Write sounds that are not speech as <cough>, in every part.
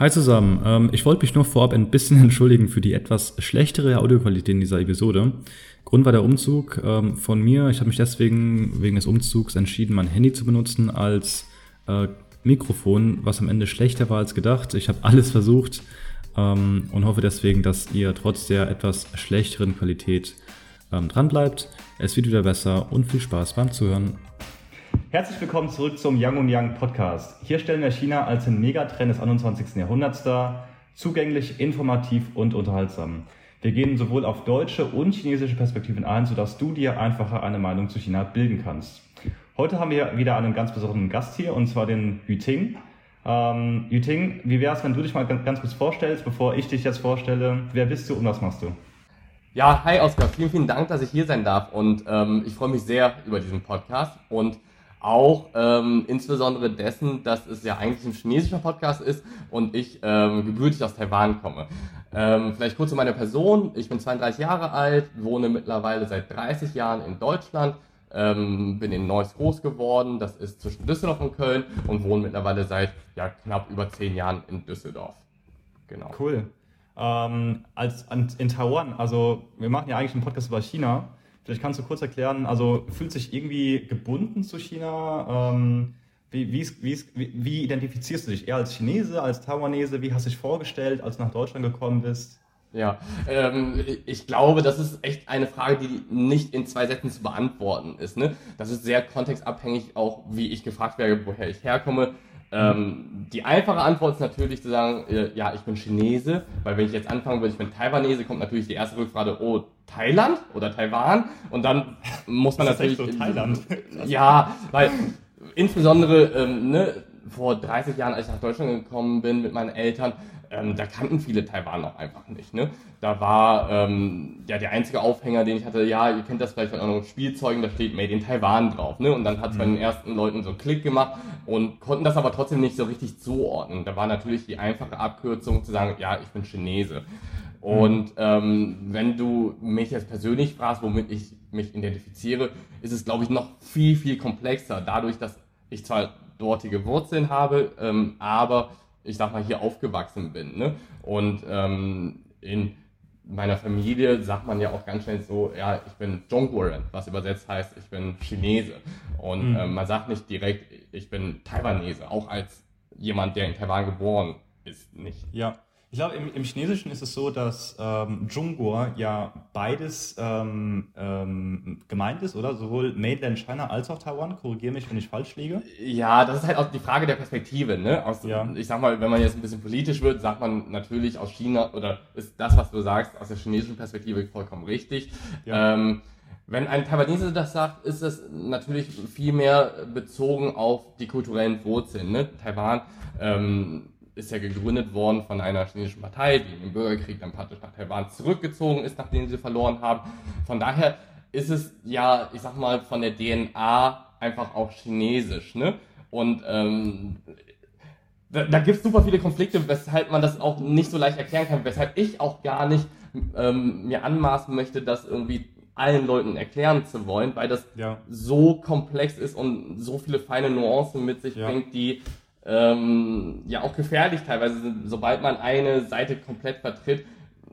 Hi zusammen, ähm, ich wollte mich nur vorab ein bisschen <laughs> entschuldigen für die etwas schlechtere Audioqualität in dieser Episode. Grund war der Umzug ähm, von mir. Ich habe mich deswegen wegen des Umzugs entschieden, mein Handy zu benutzen als äh, Mikrofon, was am Ende schlechter war als gedacht. Ich habe alles versucht ähm, und hoffe deswegen, dass ihr trotz der etwas schlechteren Qualität ähm, dran bleibt. Es wird wieder besser und viel Spaß beim Zuhören. Herzlich willkommen zurück zum Young und Young Podcast. Hier stellen wir China als den Megatrend des 21. Jahrhunderts dar, zugänglich, informativ und unterhaltsam. Wir gehen sowohl auf deutsche und chinesische Perspektiven ein, sodass du dir einfacher eine Meinung zu China bilden kannst. Heute haben wir wieder einen ganz besonderen Gast hier, und zwar den Yuting. Ähm, Yuting, wie wäre es, wenn du dich mal ganz kurz vorstellst, bevor ich dich jetzt vorstelle? Wer bist du und was machst du? Ja, hi Oskar, vielen, vielen Dank, dass ich hier sein darf und ähm, ich freue mich sehr über diesen Podcast und auch ähm, insbesondere dessen, dass es ja eigentlich ein chinesischer Podcast ist und ich ähm, gebürtig aus Taiwan komme. Ähm, vielleicht kurz zu meiner Person. Ich bin 32 Jahre alt, wohne mittlerweile seit 30 Jahren in Deutschland, ähm, bin in Neuss groß geworden, das ist zwischen Düsseldorf und Köln und wohne mittlerweile seit ja, knapp über 10 Jahren in Düsseldorf. Genau. Cool. Ähm, als, in Taiwan, also wir machen ja eigentlich einen Podcast über China. Vielleicht kannst du kurz erklären, also fühlt sich irgendwie gebunden zu China? Ähm, wie, wie, wie, wie, identifizierst du dich? Eher als Chinese, als Taiwanese? Wie hast du dich vorgestellt, als du nach Deutschland gekommen bist? Ja, ähm, ich glaube, das ist echt eine Frage, die nicht in zwei Sätzen zu beantworten ist. Ne? Das ist sehr kontextabhängig, auch wie ich gefragt werde, woher ich herkomme. Ähm, die einfache Antwort ist natürlich zu sagen, äh, ja, ich bin Chinese, weil wenn ich jetzt anfangen würde, ich bin Taiwanese, kommt natürlich die erste Rückfrage, oh, Thailand oder Taiwan? Und dann muss man das natürlich. So Thailand. <laughs> Ja, weil insbesondere ähm, ne, vor 30 Jahren, als ich nach Deutschland gekommen bin mit meinen Eltern, ähm, da kannten viele Taiwan noch einfach nicht. Ne? Da war ähm, ja der einzige Aufhänger, den ich hatte, ja, ihr kennt das vielleicht von euren Spielzeugen, da steht Made in Taiwan drauf. Ne? Und dann hat es mhm. bei den ersten Leuten so einen Klick gemacht und konnten das aber trotzdem nicht so richtig zuordnen. Da war natürlich die einfache Abkürzung zu sagen, ja, ich bin Chinese. Und ähm, wenn du mich jetzt persönlich fragst, womit ich mich identifiziere, ist es, glaube ich, noch viel, viel komplexer. Dadurch, dass ich zwar dortige Wurzeln habe, ähm, aber ich sag mal, hier aufgewachsen bin. Ne? Und ähm, in meiner Familie sagt man ja auch ganz schnell so, ja, ich bin Zhongguoren, was übersetzt heißt, ich bin Chinese. Und mhm. ähm, man sagt nicht direkt, ich bin Taiwanese, auch als jemand, der in Taiwan geboren ist, nicht. Ja. Ich glaube, im, im, Chinesischen ist es so, dass ähm, Zhongguo ja beides ähm, ähm, gemeint ist, oder? Sowohl Mainland China als auch Taiwan. Korrigiere mich, wenn ich falsch liege. Ja, das ist halt auch die Frage der Perspektive. Ne? Aus, ja. Ich sag mal, wenn man jetzt ein bisschen politisch wird, sagt man natürlich aus China, oder ist das, was du sagst, aus der chinesischen Perspektive vollkommen richtig. Ja. Ähm, wenn ein Taiwanese das sagt, ist es natürlich viel mehr bezogen auf die kulturellen Wurzeln. Ne? Taiwan ähm, ist ja gegründet worden von einer chinesischen Partei, die im Bürgerkrieg dann praktisch nach Taiwan zurückgezogen ist, nachdem sie verloren haben. Von daher ist es ja, ich sag mal, von der DNA einfach auch chinesisch. Ne? Und ähm, da, da gibt es super viele Konflikte, weshalb man das auch nicht so leicht erklären kann, weshalb ich auch gar nicht ähm, mir anmaßen möchte, das irgendwie allen Leuten erklären zu wollen, weil das ja. so komplex ist und so viele feine Nuancen mit sich ja. bringt, die ähm, ja auch gefährlich teilweise. Sobald man eine Seite komplett vertritt,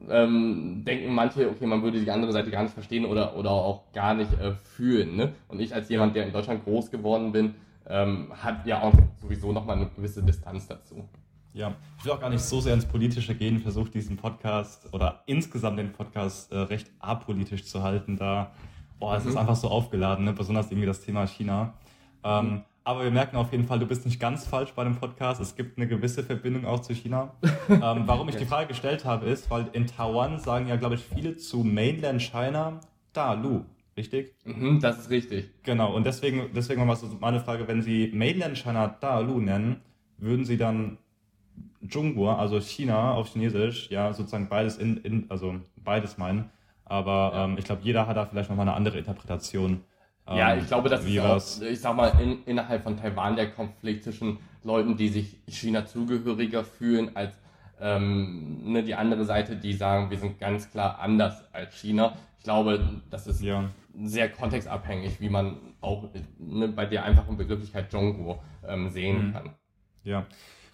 ähm, denken manche, okay, man würde die andere Seite gar nicht verstehen oder, oder auch gar nicht äh, fühlen. Ne? Und ich als jemand, der in Deutschland groß geworden bin, ähm, hat ja auch sowieso nochmal eine gewisse Distanz dazu. Ja, ich will auch gar nicht so sehr ins Politische gehen, versuche diesen Podcast oder insgesamt den Podcast äh, recht apolitisch zu halten, da, boah, es mhm. ist einfach so aufgeladen, ne? besonders irgendwie das Thema China. Ähm, mhm. Aber wir merken auf jeden Fall, du bist nicht ganz falsch bei dem Podcast. Es gibt eine gewisse Verbindung auch zu China. <laughs> ähm, warum ich die Frage gestellt habe, ist, weil in Taiwan sagen ja, glaube ich, viele zu Mainland China Da Lu. Richtig? Mhm, das ist richtig. Genau, und deswegen, deswegen mal so meine Frage, wenn Sie Mainland China Da Lu nennen, würden Sie dann Zhongguo, also China auf Chinesisch, ja, sozusagen beides in, in also beides meinen. Aber ja. ähm, ich glaube, jeder hat da vielleicht nochmal eine andere Interpretation. Ja, ähm, ich glaube, das ist auch, ich sag mal, in, innerhalb von Taiwan der Konflikt zwischen Leuten, die sich China zugehöriger fühlen, als ähm, ne, die andere Seite, die sagen, wir sind ganz klar anders als China. Ich glaube, das ist ja. sehr kontextabhängig, wie man auch ne, bei der einfachen Begrifflichkeit Zhongguo ähm, sehen mhm. kann. Ja.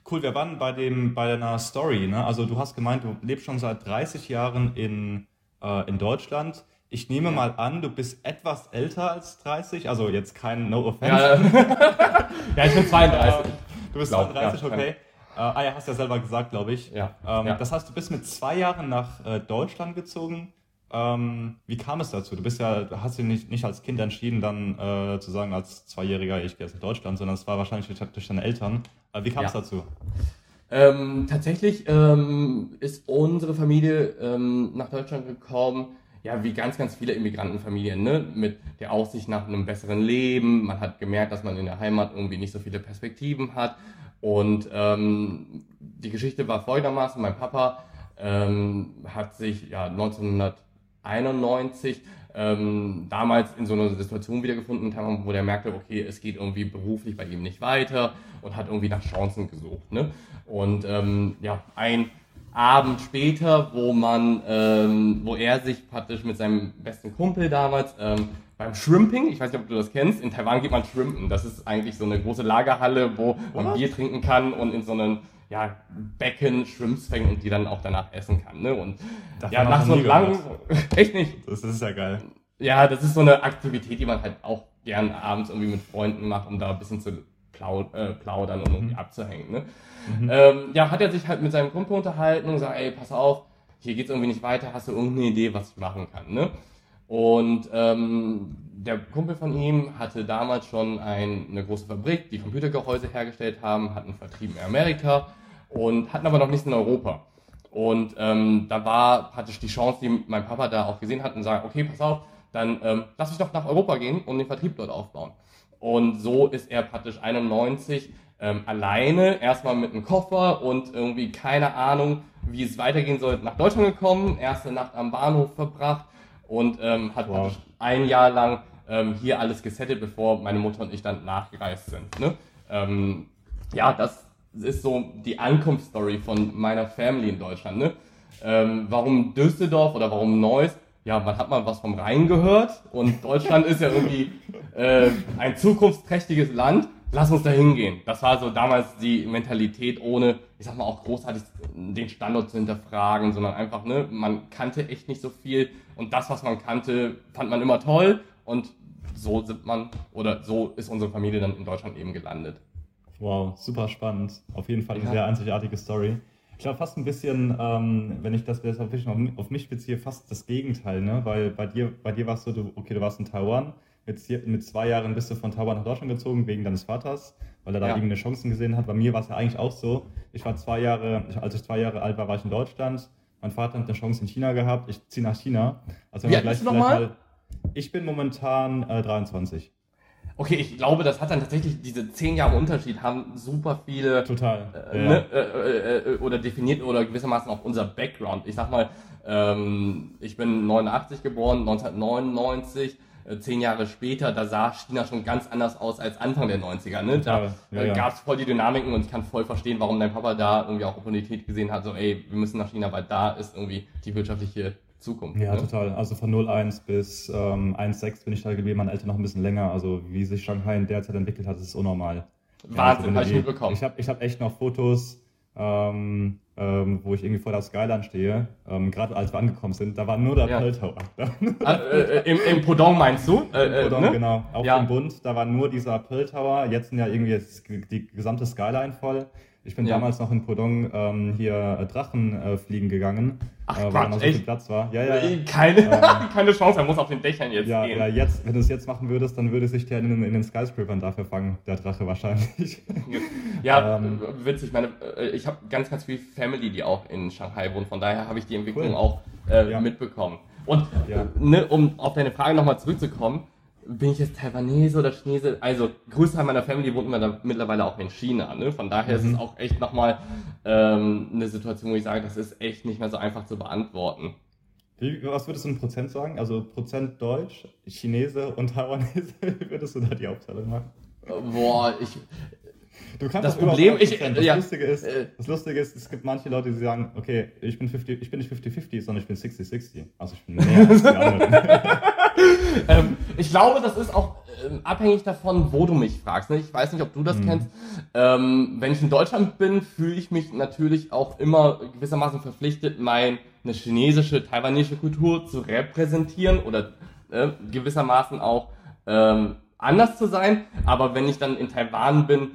Cool, wir waren bei, dem, bei deiner Story. Ne? Also du hast gemeint, du lebst schon seit 30 Jahren in, äh, in Deutschland. Ich nehme ja. mal an, du bist etwas älter als 30, also jetzt kein No Offense. Ja, <laughs> ja ich bin 32. du bist Glaub, 32, ja, okay. Äh, ah ja, hast ja selber gesagt, glaube ich. Ja, ähm, ja. Das heißt, du bist mit zwei Jahren nach äh, Deutschland gezogen. Ähm, wie kam es dazu? Du bist ja, hast dich nicht, nicht als Kind entschieden, dann äh, zu sagen, als Zweijähriger, ich gehe jetzt nach Deutschland, sondern es war wahrscheinlich durch deine Eltern. Äh, wie kam es dazu? Ähm, tatsächlich ähm, ist unsere Familie ähm, nach Deutschland gekommen ja, wie ganz, ganz viele Immigrantenfamilien, ne? mit der Aussicht nach einem besseren Leben. Man hat gemerkt, dass man in der Heimat irgendwie nicht so viele Perspektiven hat. Und ähm, die Geschichte war folgendermaßen, mein Papa ähm, hat sich ja 1991 ähm, damals in so einer Situation wiedergefunden, wo der merkte, okay, es geht irgendwie beruflich bei ihm nicht weiter und hat irgendwie nach Chancen gesucht. Ne? Und ähm, ja, ein Abend später, wo man, ähm, wo er sich praktisch mit seinem besten Kumpel damals ähm, beim Shrimping, ich weiß nicht, ob du das kennst, in Taiwan geht man Shrimpen. Das ist eigentlich so eine große Lagerhalle, wo man What? Bier trinken kann und in so einem ja, Becken Shrimps fängt und die dann auch danach essen kann. Ne? Und Davon ja, nach so einem langen, <laughs> echt nicht. Das ist ja geil. Ja, das ist so eine Aktivität, die man halt auch gern abends irgendwie mit Freunden macht, um da ein bisschen zu äh, plaudern und irgendwie mhm. abzuhängen. Ne? Mhm. Ähm, ja, hat er sich halt mit seinem Kumpel unterhalten und gesagt, ey, pass auf, hier geht's irgendwie nicht weiter, hast du irgendeine Idee, was ich machen kann, ne? Und ähm, der Kumpel von ihm hatte damals schon ein, eine große Fabrik, die Computergehäuse hergestellt haben, hatten Vertrieb in Amerika und hatten aber noch nichts in Europa. Und ähm, da war praktisch die Chance, die mein Papa da auch gesehen hat und sagt, okay, pass auf, dann ähm, lass mich doch nach Europa gehen und den Vertrieb dort aufbauen. Und so ist er praktisch 91 ähm, alleine, erstmal mit einem Koffer und irgendwie keine Ahnung, wie es weitergehen soll, nach Deutschland gekommen, erste Nacht am Bahnhof verbracht und ähm, hat wow. ein Jahr lang ähm, hier alles gesettet, bevor meine Mutter und ich dann nachgereist sind. Ne? Ähm, ja, das ist so die Ankunftsstory von meiner Family in Deutschland. Ne? Ähm, warum Düsseldorf oder warum Neuss? Ja, man hat mal was vom Rhein gehört und Deutschland ist ja irgendwie äh, ein zukunftsträchtiges Land. Lass uns da hingehen. Das war so damals die Mentalität, ohne, ich sag mal, auch großartig den Standort zu hinterfragen, sondern einfach, ne, man kannte echt nicht so viel und das, was man kannte, fand man immer toll und so sind man oder so ist unsere Familie dann in Deutschland eben gelandet. Wow, super spannend. Auf jeden Fall eine ja. sehr einzigartige Story. Ich glaube fast ein bisschen, ähm, wenn ich das jetzt auf mich, auf mich beziehe, fast das Gegenteil, ne? Weil bei dir, bei dir warst du, du okay, du warst in Taiwan, mit, mit zwei Jahren bist du von Taiwan nach Deutschland gezogen, wegen deines Vaters, weil er da ja. irgendeine Chancen gesehen hat. Bei mir war es ja eigentlich auch so. Ich war zwei Jahre, als ich zwei Jahre alt war, war ich in Deutschland. Mein Vater hat eine Chance in China gehabt. Ich ziehe nach China. Also Wie alt bist du nochmal? Ich bin momentan äh, 23. Okay, ich glaube, das hat dann tatsächlich diese zehn Jahre Unterschied haben super viele total äh, ja. ne, äh, äh, äh, oder definiert oder gewissermaßen auch unser Background. Ich sag mal, ähm, ich bin 89 geboren, 1999 äh, zehn Jahre später, da sah China schon ganz anders aus als Anfang der 90er. Ne? Da ja, äh, ja. gab es voll die Dynamiken und ich kann voll verstehen, warum dein Papa da irgendwie auch Opportunität gesehen hat, so ey, wir müssen nach China, weil da ist irgendwie die wirtschaftliche Zukunft. Ja, ne? total. Also von 0,1 bis ähm, 1,6 bin ich da geblieben, meine Eltern noch ein bisschen länger. Also wie sich Shanghai in der Zeit entwickelt hat, ist unnormal. Wahnsinn, ja, also habe ich mitbekommen. Ich habe ich hab echt noch Fotos, ähm, ähm, wo ich irgendwie vor der Skyline stehe, ähm, gerade als wir angekommen sind, da war nur der ja. Pearl <laughs> Tower. ah, äh, äh, Im im Podong meinst du? Äh, Im äh, Podong, ne? genau. Auf ja. dem Bund, da war nur dieser Pearl Tower. Jetzt sind ja irgendwie die gesamte Skyline voll. Ich bin ja. damals noch in Podong ähm, hier äh, Drachen äh, fliegen gegangen, Ach, äh, weil noch so viel Platz war. Ja, ja. Äh, keine, ähm, <laughs> keine Chance, er muss auf den Dächern jetzt ja, gehen. Ja, jetzt, wenn du es jetzt machen würdest, dann würde sich der in, in den Skyscrapern dafür fangen, der Drache wahrscheinlich. Ja, ähm, witzig. Meine, äh, ich habe ganz, ganz viel Family, die auch in Shanghai wohnt. Von daher habe ich die Entwicklung cool. auch äh, ja. mitbekommen. Und ne, um auf deine Frage nochmal zurückzukommen, bin ich jetzt Taiwanese oder Chinese? Also, Großteil meiner Family wohnt mittlerweile auch in China. Ne? Von daher mhm. ist es auch echt nochmal ähm, eine Situation, wo ich sage, das ist echt nicht mehr so einfach zu beantworten. Wie, was würdest du in Prozent sagen? Also Prozent Deutsch, Chinese und Taiwanese, <laughs> wie würdest du da die Aufteilung machen? Boah, ich. Du kannst das Problem, ich, das, ja, Lustige ist, äh, das Lustige ist, es gibt manche Leute, die sagen, okay, ich bin, 50, ich bin nicht 50-50, sondern ich bin 60-60. Also ich bin mehr als die anderen. <laughs> ähm, ich glaube, das ist auch äh, abhängig davon, wo du mich fragst. Ne? Ich weiß nicht, ob du das mhm. kennst. Ähm, wenn ich in Deutschland bin, fühle ich mich natürlich auch immer gewissermaßen verpflichtet, meine chinesische, taiwanesische Kultur zu repräsentieren oder äh, gewissermaßen auch ähm, anders zu sein. Aber wenn ich dann in Taiwan bin,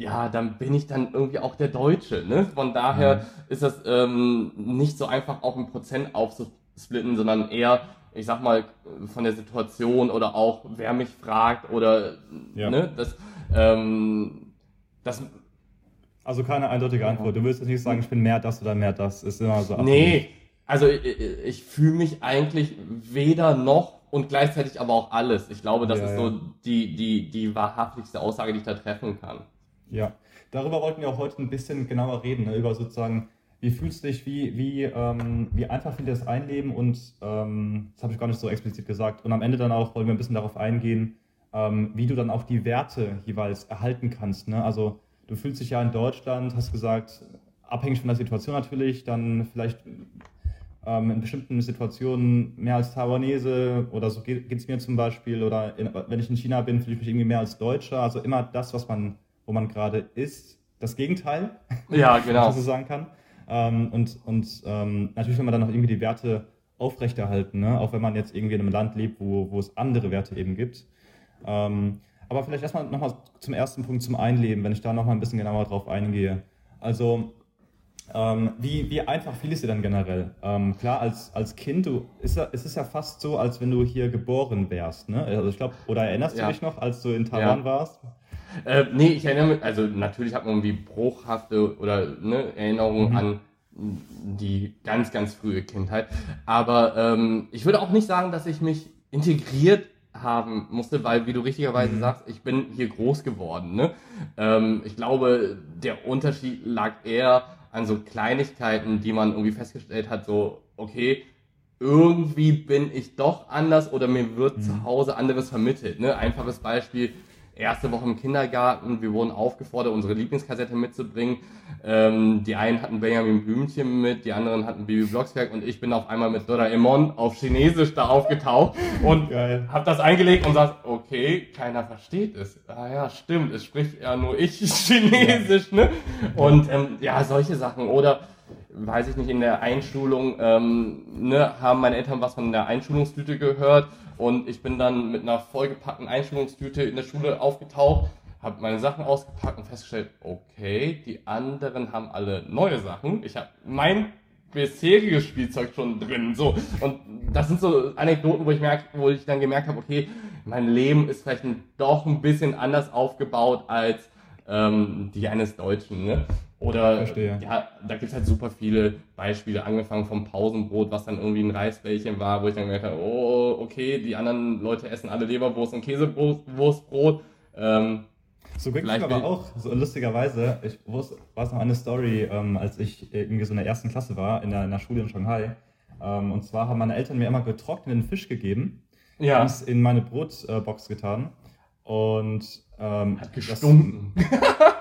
ja, dann bin ich dann irgendwie auch der Deutsche. Ne? Von daher mhm. ist das ähm, nicht so einfach auch ein Prozent aufzusplitten, sondern eher, ich sag mal, von der Situation oder auch, wer mich fragt oder ja. ne, das, ähm, das also keine eindeutige Antwort. Du willst jetzt nicht sagen, ich bin mehr das oder mehr das. Ist immer so. Abhängig. Nee, also ich, ich fühle mich eigentlich weder noch und gleichzeitig aber auch alles. Ich glaube, das ja, ist so die, die, die wahrhaftigste Aussage, die ich da treffen kann. Ja, darüber wollten wir auch heute ein bisschen genauer reden, ne? über sozusagen, wie fühlst du dich, wie, wie, ähm, wie einfach findest du das Einleben und ähm, das habe ich gar nicht so explizit gesagt. Und am Ende dann auch wollen wir ein bisschen darauf eingehen, ähm, wie du dann auch die Werte jeweils erhalten kannst. Ne? Also du fühlst dich ja in Deutschland, hast gesagt, abhängig von der Situation natürlich, dann vielleicht ähm, in bestimmten Situationen mehr als Taiwanese oder so geht es mir zum Beispiel oder in, wenn ich in China bin, fühle ich mich irgendwie mehr als Deutscher. Also immer das, was man wo man gerade ist, das Gegenteil, ja, genau. <laughs> was man so sagen kann. Ähm, und und ähm, natürlich will man dann noch irgendwie die Werte aufrechterhalten, ne? auch wenn man jetzt irgendwie in einem Land lebt, wo, wo es andere Werte eben gibt. Ähm, aber vielleicht erstmal nochmal zum ersten Punkt, zum Einleben, wenn ich da nochmal ein bisschen genauer drauf eingehe. Also, ähm, wie, wie einfach fiel es dir dann generell? Ähm, klar, als, als Kind, du, ist, ist es ja fast so, als wenn du hier geboren wärst. Ne? Also ich glaube, oder erinnerst ja. du dich noch, als du in Taiwan ja. warst? Äh, nee, ich erinnere mich, also natürlich hat man irgendwie bruchhafte oder ne, Erinnerungen mhm. an die ganz, ganz frühe Kindheit. Aber ähm, ich würde auch nicht sagen, dass ich mich integriert haben musste, weil, wie du richtigerweise mhm. sagst, ich bin hier groß geworden. Ne? Ähm, ich glaube, der Unterschied lag eher an so Kleinigkeiten, die man irgendwie festgestellt hat, so, okay, irgendwie bin ich doch anders oder mir wird mhm. zu Hause anderes vermittelt. Ne? Einfaches Beispiel, erste Woche im Kindergarten. Wir wurden aufgefordert, unsere Lieblingskassette mitzubringen. Ähm, die einen hatten Benjamin Blümchen mit, die anderen hatten Bibi Blocksberg und ich bin auf einmal mit Doraemon auf Chinesisch da aufgetaucht und habe das eingelegt und sagt, okay, keiner versteht es. Ah ja, stimmt, es spricht ja nur ich <laughs> Chinesisch, ne? Und ähm, ja, solche Sachen. Oder weiß ich nicht, in der Einschulung ähm, ne, haben meine Eltern was von der Einschulungstüte gehört und ich bin dann mit einer vollgepackten Einschulungstüte in der Schule aufgetaucht, habe meine Sachen ausgepackt und festgestellt, okay, die anderen haben alle neue Sachen. Ich habe mein bisheriges Spielzeug schon drin. So. Und das sind so Anekdoten, wo ich merke, wo ich dann gemerkt habe, okay, mein Leben ist vielleicht doch ein bisschen anders aufgebaut als ähm, die eines Deutschen. Ne? Oder Verstehe. ja, da gibt es halt super viele Beispiele, angefangen vom Pausenbrot, was dann irgendwie ein Reisbällchen war, wo ich dann gemerkt habe, oh, okay, die anderen Leute essen alle Leberwurst und Käsewurstbrot. Ähm, so ging es aber auch, so lustigerweise, ich wusste, war es noch eine Story, ähm, als ich irgendwie so in der ersten Klasse war, in der, in der Schule in Shanghai. Ähm, und zwar haben meine Eltern mir immer getrockneten Fisch gegeben, ja. haben es in meine Brotbox getan. Und ähm, hat gestunken. <laughs>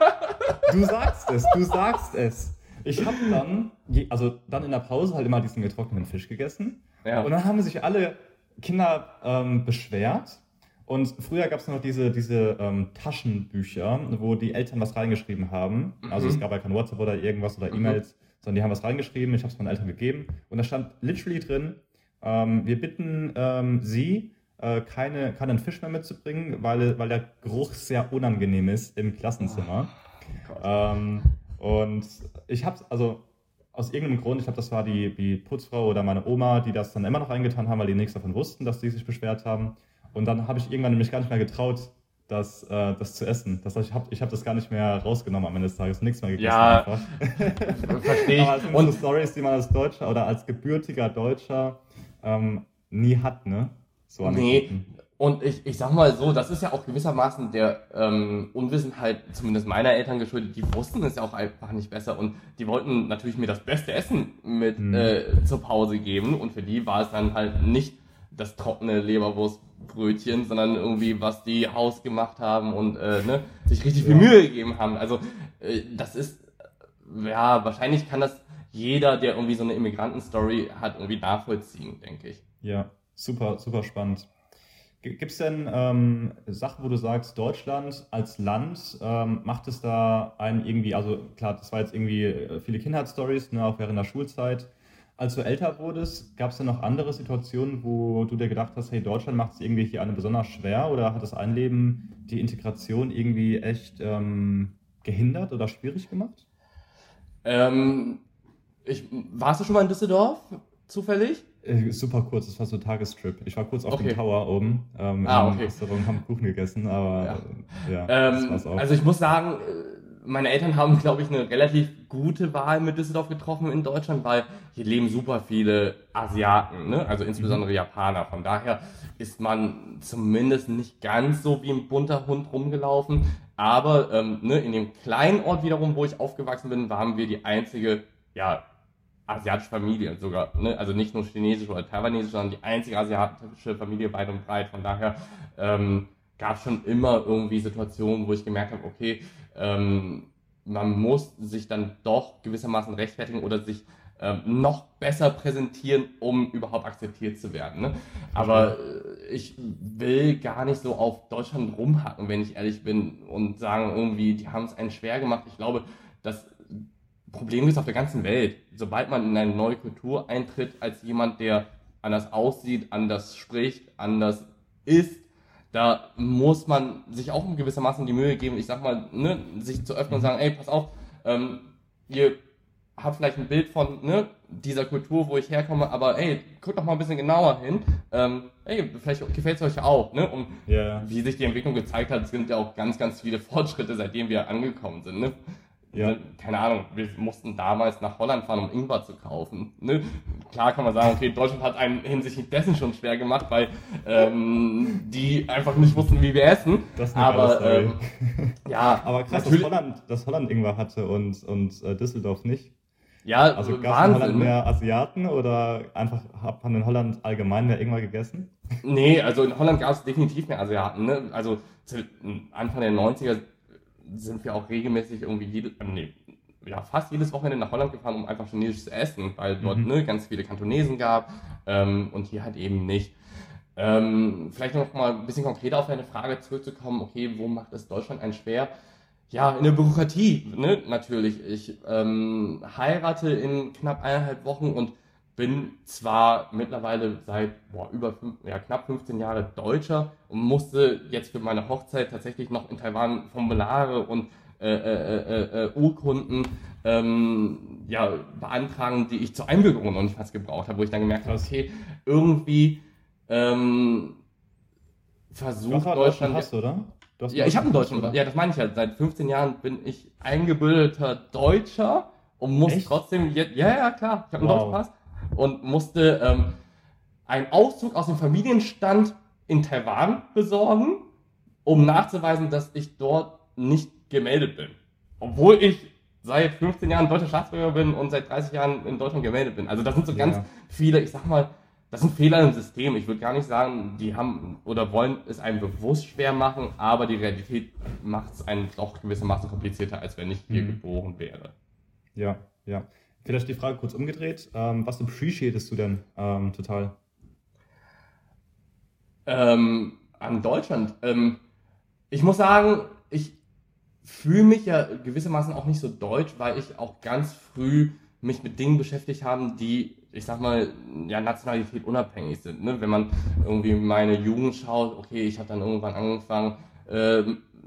Du sagst es, du sagst es. Ich habe dann, also dann in der Pause halt immer diesen getrockneten Fisch gegessen. Ja. Und dann haben sich alle Kinder ähm, beschwert. Und früher gab es noch diese, diese ähm, Taschenbücher, wo die Eltern was reingeschrieben haben. Mhm. Also es gab ja kein WhatsApp oder irgendwas oder mhm. E-Mails, sondern die haben was reingeschrieben. Ich habe es meinen Eltern gegeben. Und da stand literally drin, ähm, wir bitten ähm, Sie, äh, keine, keinen Fisch mehr mitzubringen, weil, weil der Geruch sehr unangenehm ist im Klassenzimmer. Oh. Ähm, und ich habe also aus irgendeinem Grund, ich glaube, das war die, die Putzfrau oder meine Oma, die das dann immer noch eingetan haben, weil die nichts davon wussten, dass die sich beschwert haben. Und dann habe ich irgendwann nämlich gar nicht mehr getraut, das, äh, das zu essen. Das heißt, ich habe ich hab das gar nicht mehr rausgenommen am Ende des Tages, nichts mehr gegessen ja, einfach. <laughs> verstehe ich. Aber sind und so Stories, die man als Deutscher oder als gebürtiger Deutscher ähm, nie hat, ne? So nee, und ich, ich sag mal so, das ist ja auch gewissermaßen der ähm, Unwissenheit, zumindest meiner Eltern geschuldet. Die wussten es ja auch einfach nicht besser und die wollten natürlich mir das beste Essen mit mhm. äh, zur Pause geben und für die war es dann halt nicht das trockene Leberwurstbrötchen, sondern irgendwie was die hausgemacht haben und äh, ne, sich richtig viel Mühe gegeben haben. Also äh, das ist, ja, wahrscheinlich kann das jeder, der irgendwie so eine Immigrantenstory hat, irgendwie nachvollziehen, denke ich. Ja, super, super spannend. Gibt es denn ähm, Sachen, wo du sagst, Deutschland als Land ähm, macht es da einen irgendwie, also klar, das war jetzt irgendwie äh, viele Kindheitsstories, ne, auch während der Schulzeit. Als du älter wurdest, gab es denn noch andere Situationen, wo du dir gedacht hast, hey, Deutschland macht es irgendwie hier eine besonders schwer oder hat das Einleben die Integration irgendwie echt ähm, gehindert oder schwierig gemacht? Ähm, ich, warst du schon mal in Düsseldorf, zufällig? Äh, super kurz, das war so ein Tagestrip. Ich war kurz auf okay. dem Tower oben ähm, ah, okay. Restaurant, haben Kuchen gegessen, aber ja, ja ähm, das war's auch. Also ich muss sagen, äh, meine Eltern haben, glaube ich, eine relativ gute Wahl mit Düsseldorf getroffen in Deutschland, weil hier leben super viele Asiaten, ne? also insbesondere mhm. Japaner. Von daher ist man zumindest nicht ganz so wie ein bunter Hund rumgelaufen. Aber ähm, ne, in dem kleinen Ort wiederum, wo ich aufgewachsen bin, waren wir die einzige ja, asiatische Familie sogar. Ne? Also nicht nur chinesisch oder taiwanesisch, sondern die einzige asiatische Familie weit und breit. Von daher ähm, gab es schon immer irgendwie Situationen, wo ich gemerkt habe, okay, ähm, man muss sich dann doch gewissermaßen rechtfertigen oder sich ähm, noch besser präsentieren, um überhaupt akzeptiert zu werden. Ne? Aber äh, ich will gar nicht so auf Deutschland rumhacken, wenn ich ehrlich bin, und sagen irgendwie, die haben es einen schwer gemacht. Ich glaube, das Problem ist auf der ganzen Welt. Sobald man in eine neue Kultur eintritt, als jemand, der anders aussieht, anders spricht, anders ist, da muss man sich auch in gewissermaßen die Mühe geben, ich sag mal, ne, sich zu öffnen und sagen, ey, pass auf, ähm, ihr habt vielleicht ein Bild von ne, dieser Kultur, wo ich herkomme, aber ey, guckt doch mal ein bisschen genauer hin. Ähm, ey, vielleicht gefällt es euch auch, ne? Und yeah. wie sich die Entwicklung gezeigt hat, sind ja auch ganz, ganz viele Fortschritte, seitdem wir angekommen sind. Ne? Ja. Keine Ahnung, wir mussten damals nach Holland fahren, um Ingwer zu kaufen. Ne? Klar kann man sagen, okay, Deutschland hat einen hinsichtlich dessen schon schwer gemacht, weil ähm, die einfach nicht wussten, wie wir essen. Das ist aber ähm, ja, <laughs> aber krass, dass Holland, dass Holland Ingwer hatte und, und äh, Düsseldorf nicht. Ja, also gab es in Holland ne? mehr Asiaten oder einfach hat man in Holland allgemein mehr Ingwer gegessen? Nee, also in Holland gab es definitiv mehr Asiaten. Ne? Also Anfang der 90er sind wir auch regelmäßig irgendwie jede, äh, nee, ja, fast jedes Wochenende nach Holland gefahren, um einfach Chinesisch zu essen, weil dort mhm. ne, ganz viele Kantonesen gab ähm, und hier halt eben nicht. Ähm, vielleicht noch mal ein bisschen konkreter auf deine Frage zurückzukommen, okay, wo macht es Deutschland einen schwer? Ja, in der Bürokratie, ne, natürlich. Ich ähm, heirate in knapp eineinhalb Wochen und bin zwar mittlerweile seit boah, über fünf, ja, knapp 15 Jahren Deutscher und musste jetzt für meine Hochzeit tatsächlich noch in Taiwan Formulare und äh, äh, äh, äh, Urkunden ähm, ja, beantragen, die ich zur Einbürgerung noch nicht fast gebraucht habe, wo ich dann gemerkt habe, okay, irgendwie ähm, versucht Deutschland. Hast, oder? ja, ich habe einen deutschen Pass. Ja, das meine ich ja. Seit 15 Jahren bin ich eingebildeter Deutscher und muss Echt? trotzdem jetzt. Ja, ja, klar. Ich habe einen wow. deutschen Pass und musste ähm, einen Auszug aus dem Familienstand in Taiwan besorgen, um nachzuweisen, dass ich dort nicht gemeldet bin. Obwohl ich seit 15 Jahren deutscher Staatsbürger bin und seit 30 Jahren in Deutschland gemeldet bin. Also das sind so ganz ja. viele, ich sag mal, das sind Fehler im System. Ich würde gar nicht sagen, die haben oder wollen es einem bewusst schwer machen, aber die Realität macht es einem doch gewissermaßen komplizierter, als wenn ich hier mhm. geboren wäre. Ja, ja. Vielleicht die Frage kurz umgedreht. Ähm, was appreciatest du denn ähm, total? Ähm, an Deutschland. Ähm, ich muss sagen, ich fühle mich ja gewissermaßen auch nicht so deutsch, weil ich auch ganz früh mich mit Dingen beschäftigt habe, die, ich sag mal, ja, Nationalität unabhängig sind. Ne? Wenn man irgendwie meine Jugend schaut, okay, ich habe dann irgendwann angefangen, äh,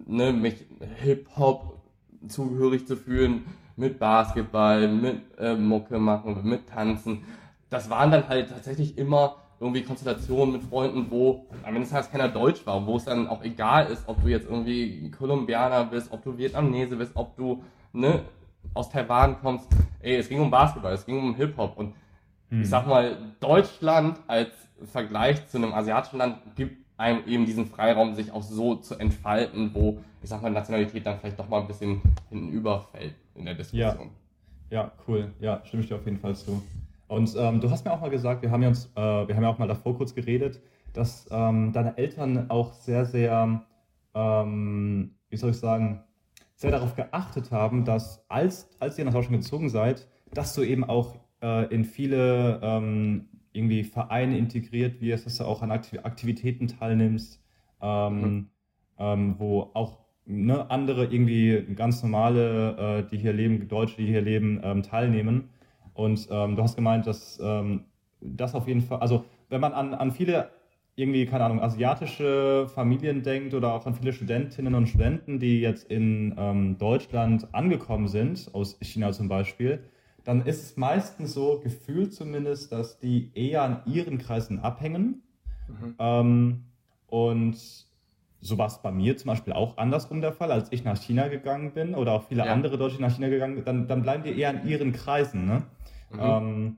ne, mich Hip-Hop zugehörig zu fühlen, mit Basketball, mit äh, Mucke machen, mit Tanzen. Das waren dann halt tatsächlich immer irgendwie Konstellationen mit Freunden, wo am Ende des Tages keiner Deutsch war, wo es dann auch egal ist, ob du jetzt irgendwie Kolumbianer bist, ob du Vietnamese bist, ob du ne, aus Taiwan kommst. Ey, es ging um Basketball, es ging um Hip-Hop und hm. ich sag mal, Deutschland als Vergleich zu einem asiatischen Land gibt einem eben diesen Freiraum, sich auch so zu entfalten, wo, ich sag mal, Nationalität dann vielleicht doch mal ein bisschen hinüberfällt in der Diskussion. Ja, ja cool. Ja, stimme ich dir auf jeden Fall zu. Und ähm, du hast mir auch mal gesagt, wir haben ja uns, äh, wir haben ja auch mal davor kurz geredet, dass ähm, deine Eltern auch sehr, sehr, ähm, wie soll ich sagen, sehr darauf geachtet haben, dass als, als ihr nach Deutschland gezogen seid, dass du eben auch äh, in viele ähm, irgendwie Vereine integriert wirst, dass du auch an Aktivitäten teilnimmst, ähm, mhm. ähm, wo auch ne, andere irgendwie ganz normale, äh, die hier leben, Deutsche, die hier leben, ähm, teilnehmen. Und ähm, du hast gemeint, dass ähm, das auf jeden Fall, also wenn man an, an viele irgendwie, keine Ahnung, asiatische Familien denkt oder auch an viele Studentinnen und Studenten, die jetzt in ähm, Deutschland angekommen sind, aus China zum Beispiel, dann ist es meistens so, gefühlt zumindest, dass die eher an ihren Kreisen abhängen. Mhm. Ähm, und so war es bei mir zum Beispiel auch andersrum der Fall, als ich nach China gegangen bin oder auch viele ja. andere Deutsche nach China gegangen sind, dann, dann bleiben die eher in ihren Kreisen. Ne? Mhm. Ähm,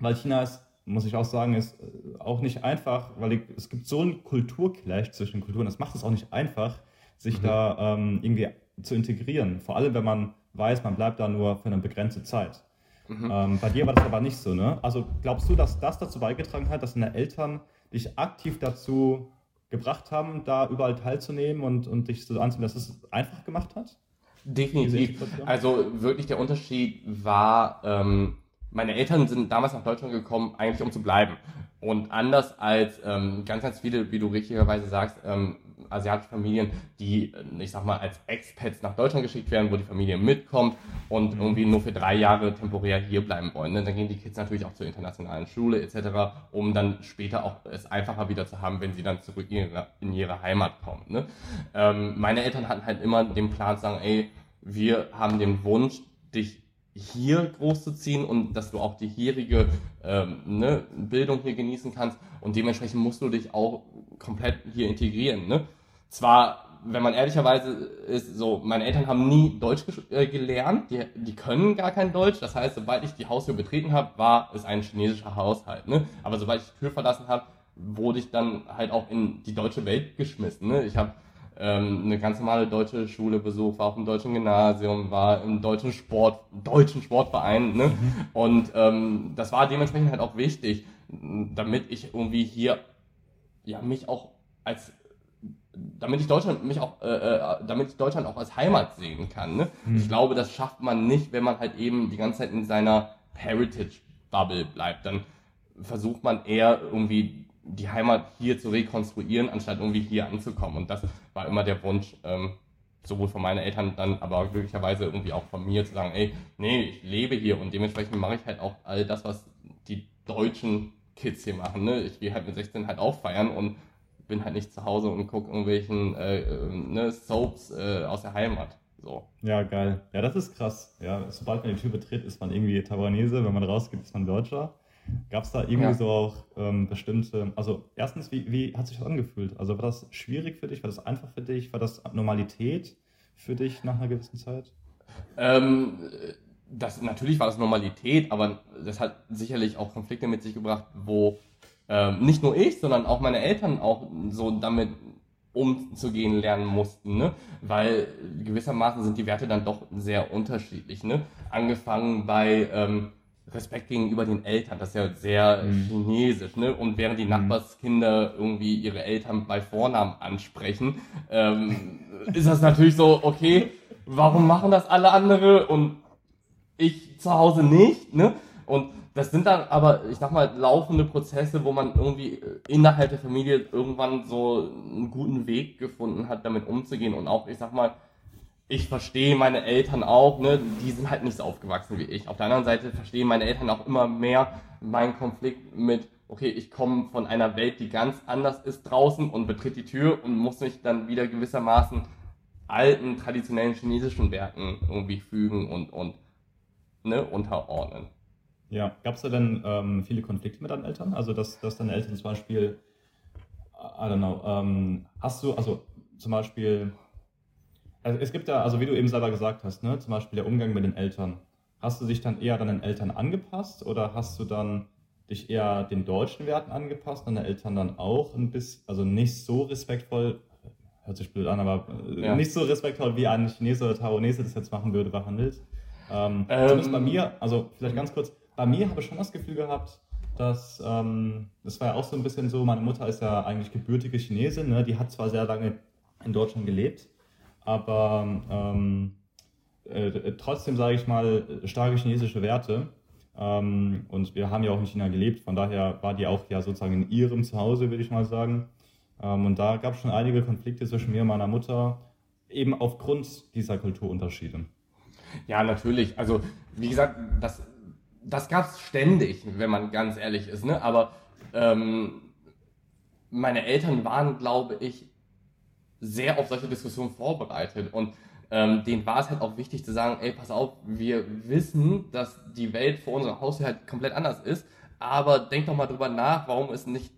weil China ist, muss ich auch sagen, ist äh, auch nicht einfach, weil ich, es gibt so einen Kulturclash zwischen Kulturen, das macht es auch nicht einfach, sich mhm. da ähm, irgendwie zu integrieren. Vor allem, wenn man weiß, man bleibt da nur für eine begrenzte Zeit. Mhm. Ähm, bei dir war das aber nicht so, ne? Also glaubst du, dass das dazu beigetragen hat, dass deine Eltern dich aktiv dazu gebracht haben, da überall teilzunehmen und, und dich so anzunehmen, dass es einfach gemacht hat? Definitiv. Also wirklich der Unterschied war, ähm, meine Eltern sind damals nach Deutschland gekommen, eigentlich um zu bleiben. Und anders als ähm, ganz, ganz viele, wie du richtigerweise sagst, ähm, asiatische Familien, die, äh, ich sag mal, als Expats nach Deutschland geschickt werden, wo die Familie mitkommt und mhm. irgendwie nur für drei Jahre temporär hier bleiben wollen. Ne? Dann gehen die Kids natürlich auch zur internationalen Schule etc., um dann später auch es einfacher wieder zu haben, wenn sie dann zurück in ihre, in ihre Heimat kommen. Ne? Ähm, meine Eltern hatten halt immer den Plan zu sagen, ey, wir haben den Wunsch, dich hier großzuziehen und dass du auch die hierige ähm, ne, Bildung hier genießen kannst und dementsprechend musst du dich auch komplett hier integrieren. Ne? Zwar, wenn man ehrlicherweise ist, so, meine Eltern haben nie Deutsch äh, gelernt, die, die können gar kein Deutsch. Das heißt, sobald ich die Haustür betreten habe, war es ein chinesischer Haushalt. Ne? Aber sobald ich die Tür verlassen habe, wurde ich dann halt auch in die deutsche Welt geschmissen. Ne? Ich habe ähm, eine ganz normale deutsche Schule besucht, war auf dem deutschen Gymnasium, war im deutschen Sport, deutschen Sportverein. Ne? Mhm. Und ähm, das war dementsprechend halt auch wichtig, damit ich irgendwie hier ja mich auch als damit ich Deutschland mich auch, äh, äh, damit ich Deutschland auch als Heimat sehen kann. Ne? Mhm. Ich glaube, das schafft man nicht, wenn man halt eben die ganze Zeit in seiner Heritage-Bubble bleibt. Dann versucht man eher irgendwie die Heimat hier zu rekonstruieren, anstatt irgendwie hier anzukommen. Und das war immer der Wunsch, ähm, sowohl von meinen Eltern dann, aber glücklicherweise irgendwie auch von mir zu sagen, ey, nee, ich lebe hier und dementsprechend mache ich halt auch all das, was die deutschen Kids hier machen. Ne? Ich gehe halt mit 16 halt auch feiern und bin halt nicht zu Hause und gucke irgendwelchen äh, äh, ne, Soaps äh, aus der Heimat. So. Ja, geil. Ja, das ist krass. Ja, sobald man die Tür betritt, ist man irgendwie Taiwanese, wenn man rausgeht, ist man Deutscher. Gab es da irgendwie ja. so auch ähm, bestimmte, also erstens, wie, wie hat sich das angefühlt? Also war das schwierig für dich? War das einfach für dich? War das Normalität für dich nach einer gewissen Zeit? Ähm, das, natürlich war das Normalität, aber das hat sicherlich auch Konflikte mit sich gebracht, wo ähm, nicht nur ich, sondern auch meine Eltern auch so damit umzugehen lernen mussten, ne? weil gewissermaßen sind die Werte dann doch sehr unterschiedlich. Ne? Angefangen bei ähm, Respekt gegenüber den Eltern, das ist ja sehr mhm. chinesisch, ne? Und während die mhm. Nachbarskinder irgendwie ihre Eltern bei Vornamen ansprechen, ähm, ist das natürlich so, okay, warum machen das alle andere und ich zu Hause nicht, ne? Und das sind dann aber, ich sag mal, laufende Prozesse, wo man irgendwie innerhalb der Familie irgendwann so einen guten Weg gefunden hat, damit umzugehen und auch, ich sag mal, ich verstehe meine Eltern auch, ne, die sind halt nicht so aufgewachsen wie ich. Auf der anderen Seite verstehen meine Eltern auch immer mehr meinen Konflikt mit, okay, ich komme von einer Welt, die ganz anders ist draußen und betritt die Tür und muss mich dann wieder gewissermaßen alten, traditionellen chinesischen Werten irgendwie fügen und, und ne, unterordnen. Ja, gab es da denn ähm, viele Konflikte mit deinen Eltern? Also, dass, dass deine Eltern zum Beispiel, I don't know, ähm, hast du, also zum Beispiel, also es gibt ja, also wie du eben selber gesagt hast, ne, zum Beispiel der Umgang mit den Eltern. Hast du dich dann eher deinen Eltern angepasst oder hast du dann dich eher den deutschen Werten angepasst, deine Eltern dann auch ein bisschen, also nicht so respektvoll, hört sich blöd an, aber äh, ja. nicht so respektvoll wie ein Chinese oder Taiwanese das jetzt machen würde, behandelt. Ähm, ähm, zumindest bei mir, also vielleicht ganz kurz, bei mir habe ich schon das Gefühl gehabt, dass, ähm, das war ja auch so ein bisschen so, meine Mutter ist ja eigentlich gebürtige Chinesin, ne? die hat zwar sehr lange in Deutschland gelebt, aber ähm, äh, trotzdem sage ich mal starke chinesische Werte. Ähm, und wir haben ja auch in China gelebt, von daher war die auch ja sozusagen in ihrem Zuhause, würde ich mal sagen. Ähm, und da gab es schon einige Konflikte zwischen mir und meiner Mutter, eben aufgrund dieser Kulturunterschiede. Ja, natürlich. Also, wie gesagt, das, das gab es ständig, wenn man ganz ehrlich ist. Ne? Aber ähm, meine Eltern waren, glaube ich, sehr auf solche Diskussionen vorbereitet. Und ähm, denen war es halt auch wichtig zu sagen, ey, pass auf, wir wissen, dass die Welt vor unserer Haustür halt komplett anders ist, aber denk doch mal drüber nach, warum es nicht,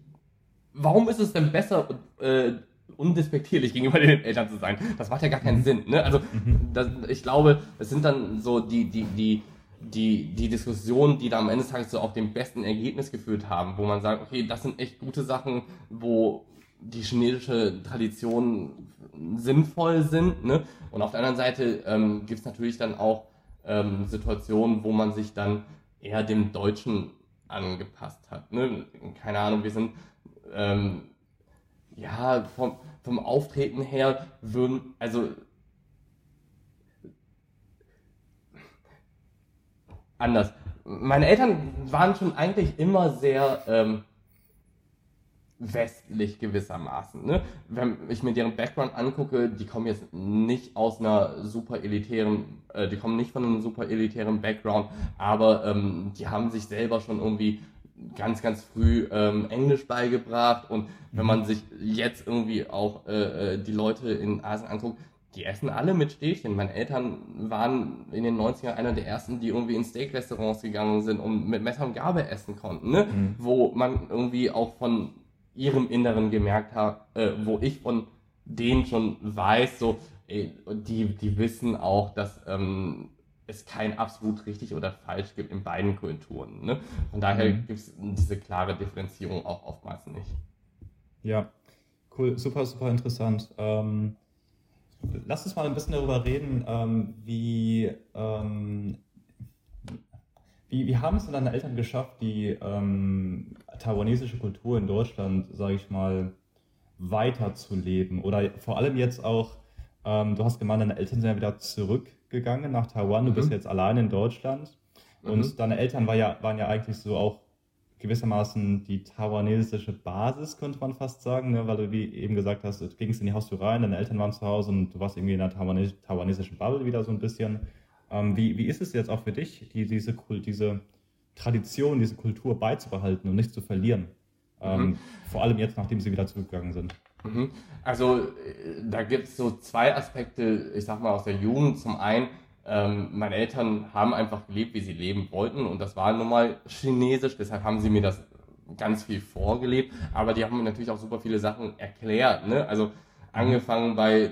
warum ist es denn besser, äh, undespektierlich gegenüber den Eltern zu sein? Das macht ja gar keinen Sinn. Ne? Also mhm. das, ich glaube, es sind dann so die, die, die, die, die Diskussionen, die da am Ende des Tages so auf dem besten Ergebnis geführt haben, wo man sagt, okay, das sind echt gute Sachen, wo die chinesische Traditionen sinnvoll sind. Ne? Und auf der anderen Seite ähm, gibt es natürlich dann auch ähm, Situationen, wo man sich dann eher dem Deutschen angepasst hat. Ne? Keine Ahnung, wir sind ähm, ja vom, vom Auftreten her würden, also anders. Meine Eltern waren schon eigentlich immer sehr ähm, westlich gewissermaßen. Ne? Wenn ich mir deren Background angucke, die kommen jetzt nicht aus einer super elitären, äh, die kommen nicht von einem super elitären Background, aber ähm, die haben sich selber schon irgendwie ganz, ganz früh ähm, Englisch beigebracht und wenn man sich jetzt irgendwie auch äh, äh die Leute in Asien anguckt, die essen alle mit Stäbchen. Meine Eltern waren in den 90ern einer der ersten, die irgendwie in Steak-Restaurants gegangen sind und mit Messer und Gabel essen konnten, ne? Mhm. wo man irgendwie auch von ihrem Inneren gemerkt habe, äh, wo ich von denen schon weiß, so, ey, die, die wissen auch, dass ähm, es kein absolut richtig oder falsch gibt in beiden Kulturen. Ne? Von daher mhm. gibt es diese klare Differenzierung auch oftmals nicht. Ja, cool, super, super interessant. Ähm, lass uns mal ein bisschen darüber reden, ähm, wie ähm, wie, wie haben es denn deine Eltern geschafft, die ähm, taiwanesische Kultur in Deutschland, sage ich mal, weiterzuleben? Oder vor allem jetzt auch, ähm, du hast gemeint, deine Eltern sind ja wieder zurückgegangen nach Taiwan, du mhm. bist jetzt allein in Deutschland. Und mhm. deine Eltern war ja, waren ja eigentlich so auch gewissermaßen die taiwanesische Basis, könnte man fast sagen, ne? weil du wie eben gesagt hast, du gingst in die Haustür rein, deine Eltern waren zu Hause und du warst irgendwie in der taiwanesischen Bubble wieder so ein bisschen. Ähm, wie, wie ist es jetzt auch für dich, die, diese, diese Tradition, diese Kultur beizubehalten und nicht zu verlieren? Ähm, mhm. Vor allem jetzt, nachdem sie wieder zurückgegangen sind. Mhm. Also äh, da gibt es so zwei Aspekte, ich sag mal, aus der Jugend. Zum einen, ähm, meine Eltern haben einfach gelebt, wie sie leben wollten und das war nun mal chinesisch, deshalb haben sie mir das ganz viel vorgelebt, aber die haben mir natürlich auch super viele Sachen erklärt. Ne? Also angefangen bei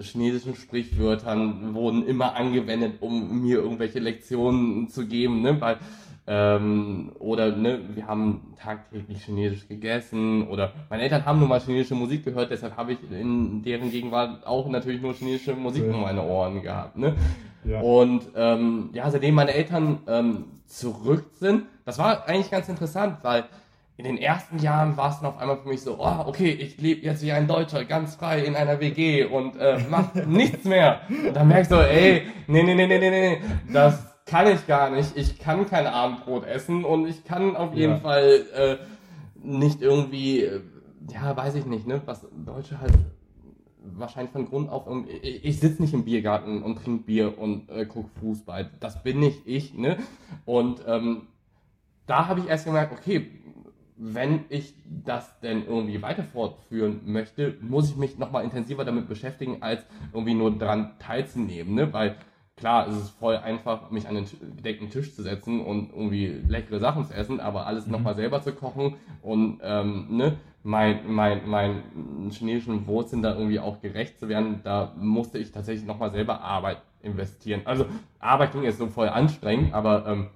chinesischen Sprichwörtern, wurden immer angewendet, um mir irgendwelche Lektionen zu geben, ne? Weil, ähm, oder ne, wir haben tagtäglich Chinesisch gegessen oder meine Eltern haben nun mal chinesische Musik gehört, deshalb habe ich in deren Gegenwart auch natürlich nur chinesische Musik ja. um meine Ohren gehabt. Ne? Ja. Und ähm, ja, seitdem meine Eltern ähm, zurück sind, das war eigentlich ganz interessant, weil in den ersten Jahren war es dann auf einmal für mich so, oh, okay, ich lebe jetzt wie ein Deutscher, ganz frei in einer WG und äh, mach <laughs> nichts mehr. Und dann merkst du, ey, nee, nee, nee, nee, nee, nee, das kann ich gar nicht. Ich kann kein Abendbrot essen und ich kann auf jeden ja. Fall äh, nicht irgendwie, äh, ja, weiß ich nicht, ne, was Deutsche halt wahrscheinlich von Grund auf, ich, ich sitze nicht im Biergarten und trinke Bier und äh, gucke Fußball. Das bin nicht ich, ne? Und ähm, da habe ich erst gemerkt, okay, wenn ich das denn irgendwie weiter fortführen möchte, muss ich mich nochmal intensiver damit beschäftigen, als irgendwie nur daran teilzunehmen. Ne? Weil klar, es ist voll einfach, mich an den gedeckten Tisch zu setzen und irgendwie leckere Sachen zu essen, aber alles mhm. nochmal selber zu kochen und ähm, ne, mein, mein, mein chinesischen Wurzeln da irgendwie auch gerecht zu werden, da musste ich tatsächlich nochmal selber Arbeit investieren. Also Arbeit ging jetzt so voll anstrengend, aber ähm,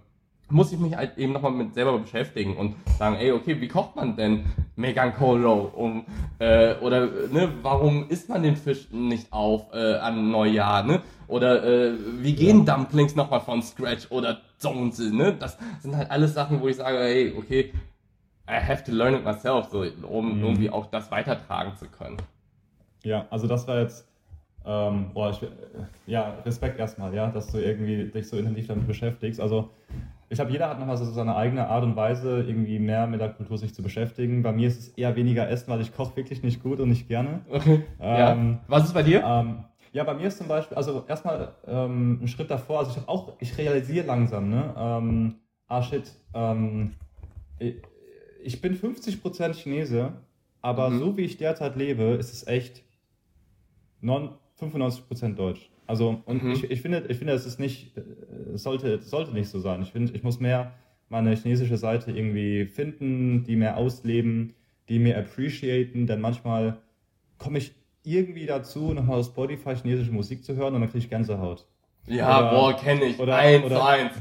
muss ich mich halt eben nochmal mit selber beschäftigen und sagen, ey, okay, wie kocht man denn Megan Kolo? Um, äh, oder ne, warum isst man den Fisch nicht auf äh, an Neujahr? Ne? Oder äh, wie gehen ja. Dumplings nochmal von Scratch oder Zonze? Ne? Das sind halt alles Sachen, wo ich sage, hey, okay, I have to learn it myself, so, um mhm. irgendwie auch das weitertragen zu können. Ja, also das war jetzt ähm, boah, ich, ja, Respekt erstmal, ja, dass du irgendwie dich so intensiv damit beschäftigst. Also ich glaube, jeder hat nochmal so seine eigene Art und Weise, irgendwie mehr mit der Kultur sich zu beschäftigen. Bei mir ist es eher weniger Essen, weil ich koche wirklich nicht gut und nicht gerne. Okay. Ähm, ja. Was ist bei dir? Ähm, ja, bei mir ist zum Beispiel, also erstmal ähm, ein Schritt davor, also ich habe auch, ich realisiere langsam, ne, ähm, ah shit, ähm, ich, ich bin 50% Chinese, aber mhm. so wie ich derzeit lebe, ist es echt non, 95% Deutsch. Also, und mhm. ich, ich finde, ich finde, es ist nicht, es sollte, sollte nicht so sein. Ich finde, ich muss mehr meine chinesische Seite irgendwie finden, die mehr ausleben, die mehr appreciaten, denn manchmal komme ich irgendwie dazu, nochmal auf Spotify chinesische Musik zu hören und dann kriege ich Gänsehaut. Ja, oder, boah, kenne ich. Oder, eins oder, eins.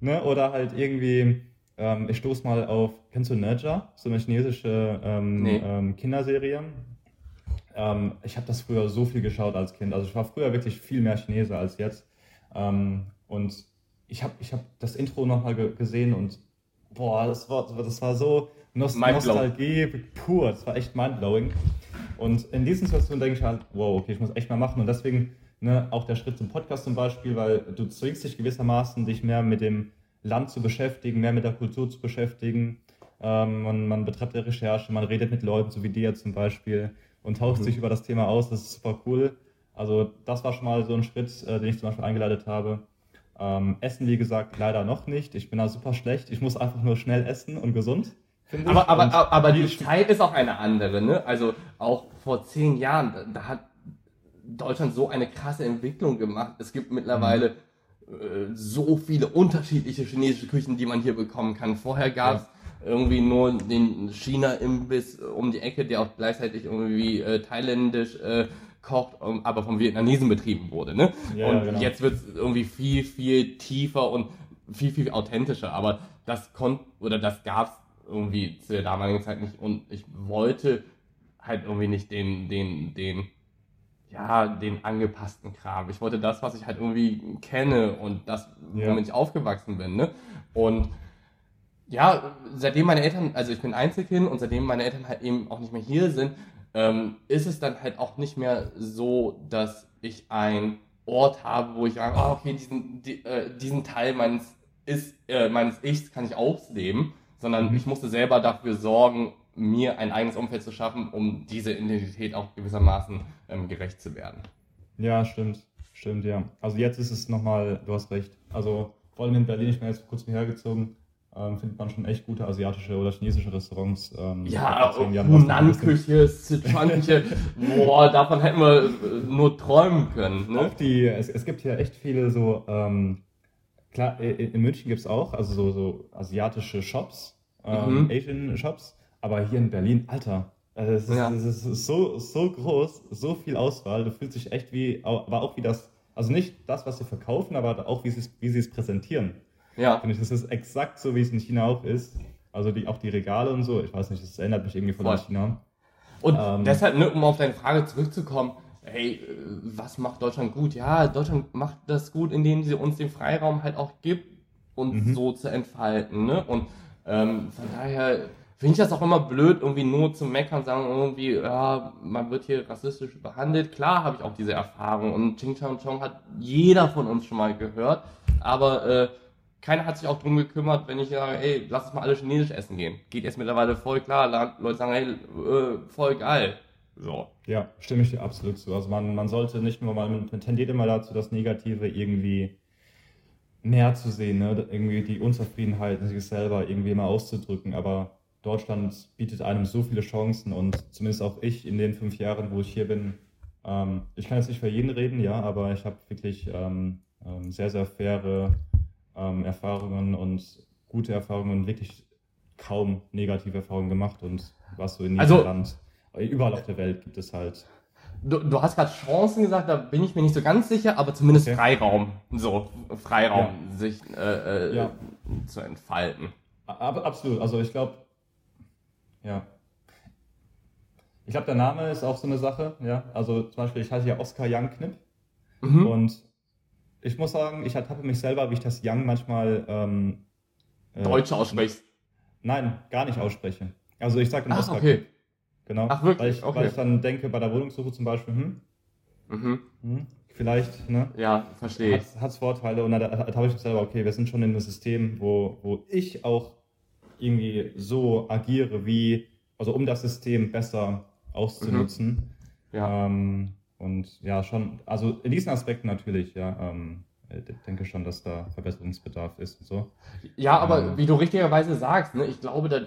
Ne, oder halt irgendwie, ähm, ich stoße mal auf, kennst du Nerja? So eine chinesische ähm, nee. ähm, Kinderserie. Ähm, ich habe das früher so viel geschaut als Kind. Also ich war früher wirklich viel mehr Chinese als jetzt. Ähm, und ich habe ich hab das Intro nochmal gesehen und boah, das war, das war so Nost Nostalgie pur. Das war echt mindblowing. Und in diesen Situationen denke ich halt, wow, okay, ich muss echt mal machen. Und deswegen ne, auch der Schritt zum Podcast zum Beispiel, weil du zwingst dich gewissermaßen, dich mehr mit dem Land zu beschäftigen, mehr mit der Kultur zu beschäftigen. Ähm, man, man betreibt eine Recherche, man redet mit Leuten, so wie dir zum Beispiel, und tauscht mhm. sich über das Thema aus. Das ist super cool. Also das war schon mal so ein Schritt, äh, den ich zum Beispiel eingeleitet habe. Ähm, essen, wie gesagt, leider noch nicht. Ich bin da super schlecht. Ich muss einfach nur schnell essen und gesund. Aber, aber, aber, aber die Zeit ist auch eine andere, ne? Also auch vor zehn Jahren, da hat Deutschland so eine krasse Entwicklung gemacht. Es gibt mittlerweile mhm. äh, so viele unterschiedliche chinesische Küchen, die man hier bekommen kann. Vorher gab es ja. Irgendwie nur den China-Imbiss um die Ecke, der auch gleichzeitig irgendwie äh, thailändisch äh, kocht, aber vom Vietnamesen betrieben wurde. Ne? Ja, und genau. jetzt wird es irgendwie viel, viel tiefer und viel, viel authentischer. Aber das konnte oder das gab es irgendwie zu der damaligen Zeit nicht und ich wollte halt irgendwie nicht den, den, den, ja, den angepassten Kram. Ich wollte das, was ich halt irgendwie kenne und das, ja. womit ich aufgewachsen bin, ne? Und ja, seitdem meine Eltern, also ich bin Einzelkind und seitdem meine Eltern halt eben auch nicht mehr hier sind, ähm, ist es dann halt auch nicht mehr so, dass ich einen Ort habe, wo ich sage, oh, okay, diesen, die, äh, diesen Teil meines, ist, äh, meines Ichs kann ich ausleben sondern mhm. ich musste selber dafür sorgen, mir ein eigenes Umfeld zu schaffen, um diese Identität auch gewissermaßen ähm, gerecht zu werden. Ja, stimmt. Stimmt, ja. Also jetzt ist es nochmal, du hast recht. Also vor allem in Berlin, ich bin jetzt kurz hergezogen, ähm, findet man schon echt gute asiatische oder chinesische Restaurants. Ähm, ja, Hunan-Küche, Sichuan-Küche, boah, davon hätten wir äh, nur träumen können. Ne? Auch die, es, es gibt hier echt viele so ähm, Klar, in München gibt es auch, also so, so asiatische Shops, ähm, mhm. Asian Shops, aber hier in Berlin, Alter, also es, ist, ja. es ist so, so groß, so viel Auswahl, du fühlst dich echt wie, aber auch wie das, also nicht das, was sie verkaufen, aber auch wie sie es, wie sie es präsentieren. Ja. Finde ich, das ist exakt so, wie es in China auch ist. Also die, auch die Regale und so, ich weiß nicht, das erinnert mich irgendwie von Voll. China. Und ähm, deshalb, ne, um auf deine Frage zurückzukommen, hey, äh, was macht Deutschland gut? Ja, Deutschland macht das gut, indem sie uns den Freiraum halt auch gibt, uns mhm. so zu entfalten. Ne? Und ähm, von daher finde ich das auch immer blöd, irgendwie nur zu meckern, sagen irgendwie, ja, man wird hier rassistisch behandelt. Klar habe ich auch diese Erfahrung und Ching Chong Chong hat jeder von uns schon mal gehört, aber äh, keiner hat sich auch drum gekümmert, wenn ich sage, ey, lass uns mal alle Chinesisch essen gehen. Geht jetzt mittlerweile voll klar, Leute sagen, hey, äh, voll geil. So. Ja, stimme ich dir absolut zu. Also man, man sollte nicht nur mal, man tendiert immer dazu, das Negative irgendwie mehr zu sehen, ne? irgendwie die Unzufriedenheit in sich selber irgendwie mal auszudrücken. Aber Deutschland bietet einem so viele Chancen und zumindest auch ich in den fünf Jahren, wo ich hier bin, ähm, ich kann jetzt nicht für jeden reden, ja, aber ich habe wirklich ähm, ähm, sehr, sehr faire ähm, Erfahrungen und gute Erfahrungen und wirklich kaum negative Erfahrungen gemacht und was so in diesem also, Land Überall auf der Welt gibt es halt. Du, du hast gerade Chancen gesagt, da bin ich mir nicht so ganz sicher, aber zumindest okay. Freiraum. So, Freiraum, ja. sich äh, äh, ja. zu entfalten. Aber absolut. Also ich glaube, ja. Ich glaube, der Name ist auch so eine Sache, ja. Also zum Beispiel, ich heiße ja Oskar Young Knipp. Mhm. Und ich muss sagen, ich ertappe mich selber, wie ich das Young manchmal ähm, äh, Deutsch aussprichst. Nein, gar nicht ausspreche. Also ich sage dann Oskar okay. Knipp. Genau. Ach, wirklich? Weil ich, okay. weil ich dann denke, bei der Wohnungssuche zum Beispiel, hm, mhm. hm vielleicht, ne? Ja, verstehe. Hat es Vorteile und da, da habe ich mich selber, okay, wir sind schon in einem System, wo, wo ich auch irgendwie so agiere, wie, also um das System besser auszunutzen. Mhm. Ja. Ähm, und ja, schon, also in diesen Aspekten natürlich, ja. Ähm, ich denke schon, dass da Verbesserungsbedarf ist und so. Ja, aber ähm, wie du richtigerweise sagst, ne, ich glaube, da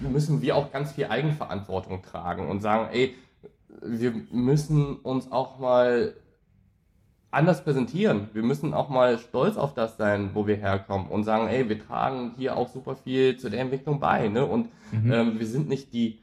müssen wir auch ganz viel Eigenverantwortung tragen und sagen, ey, wir müssen uns auch mal anders präsentieren. Wir müssen auch mal stolz auf das sein, wo wir herkommen und sagen, ey, wir tragen hier auch super viel zu der Entwicklung bei. Ne? Und mhm. ähm, wir sind nicht die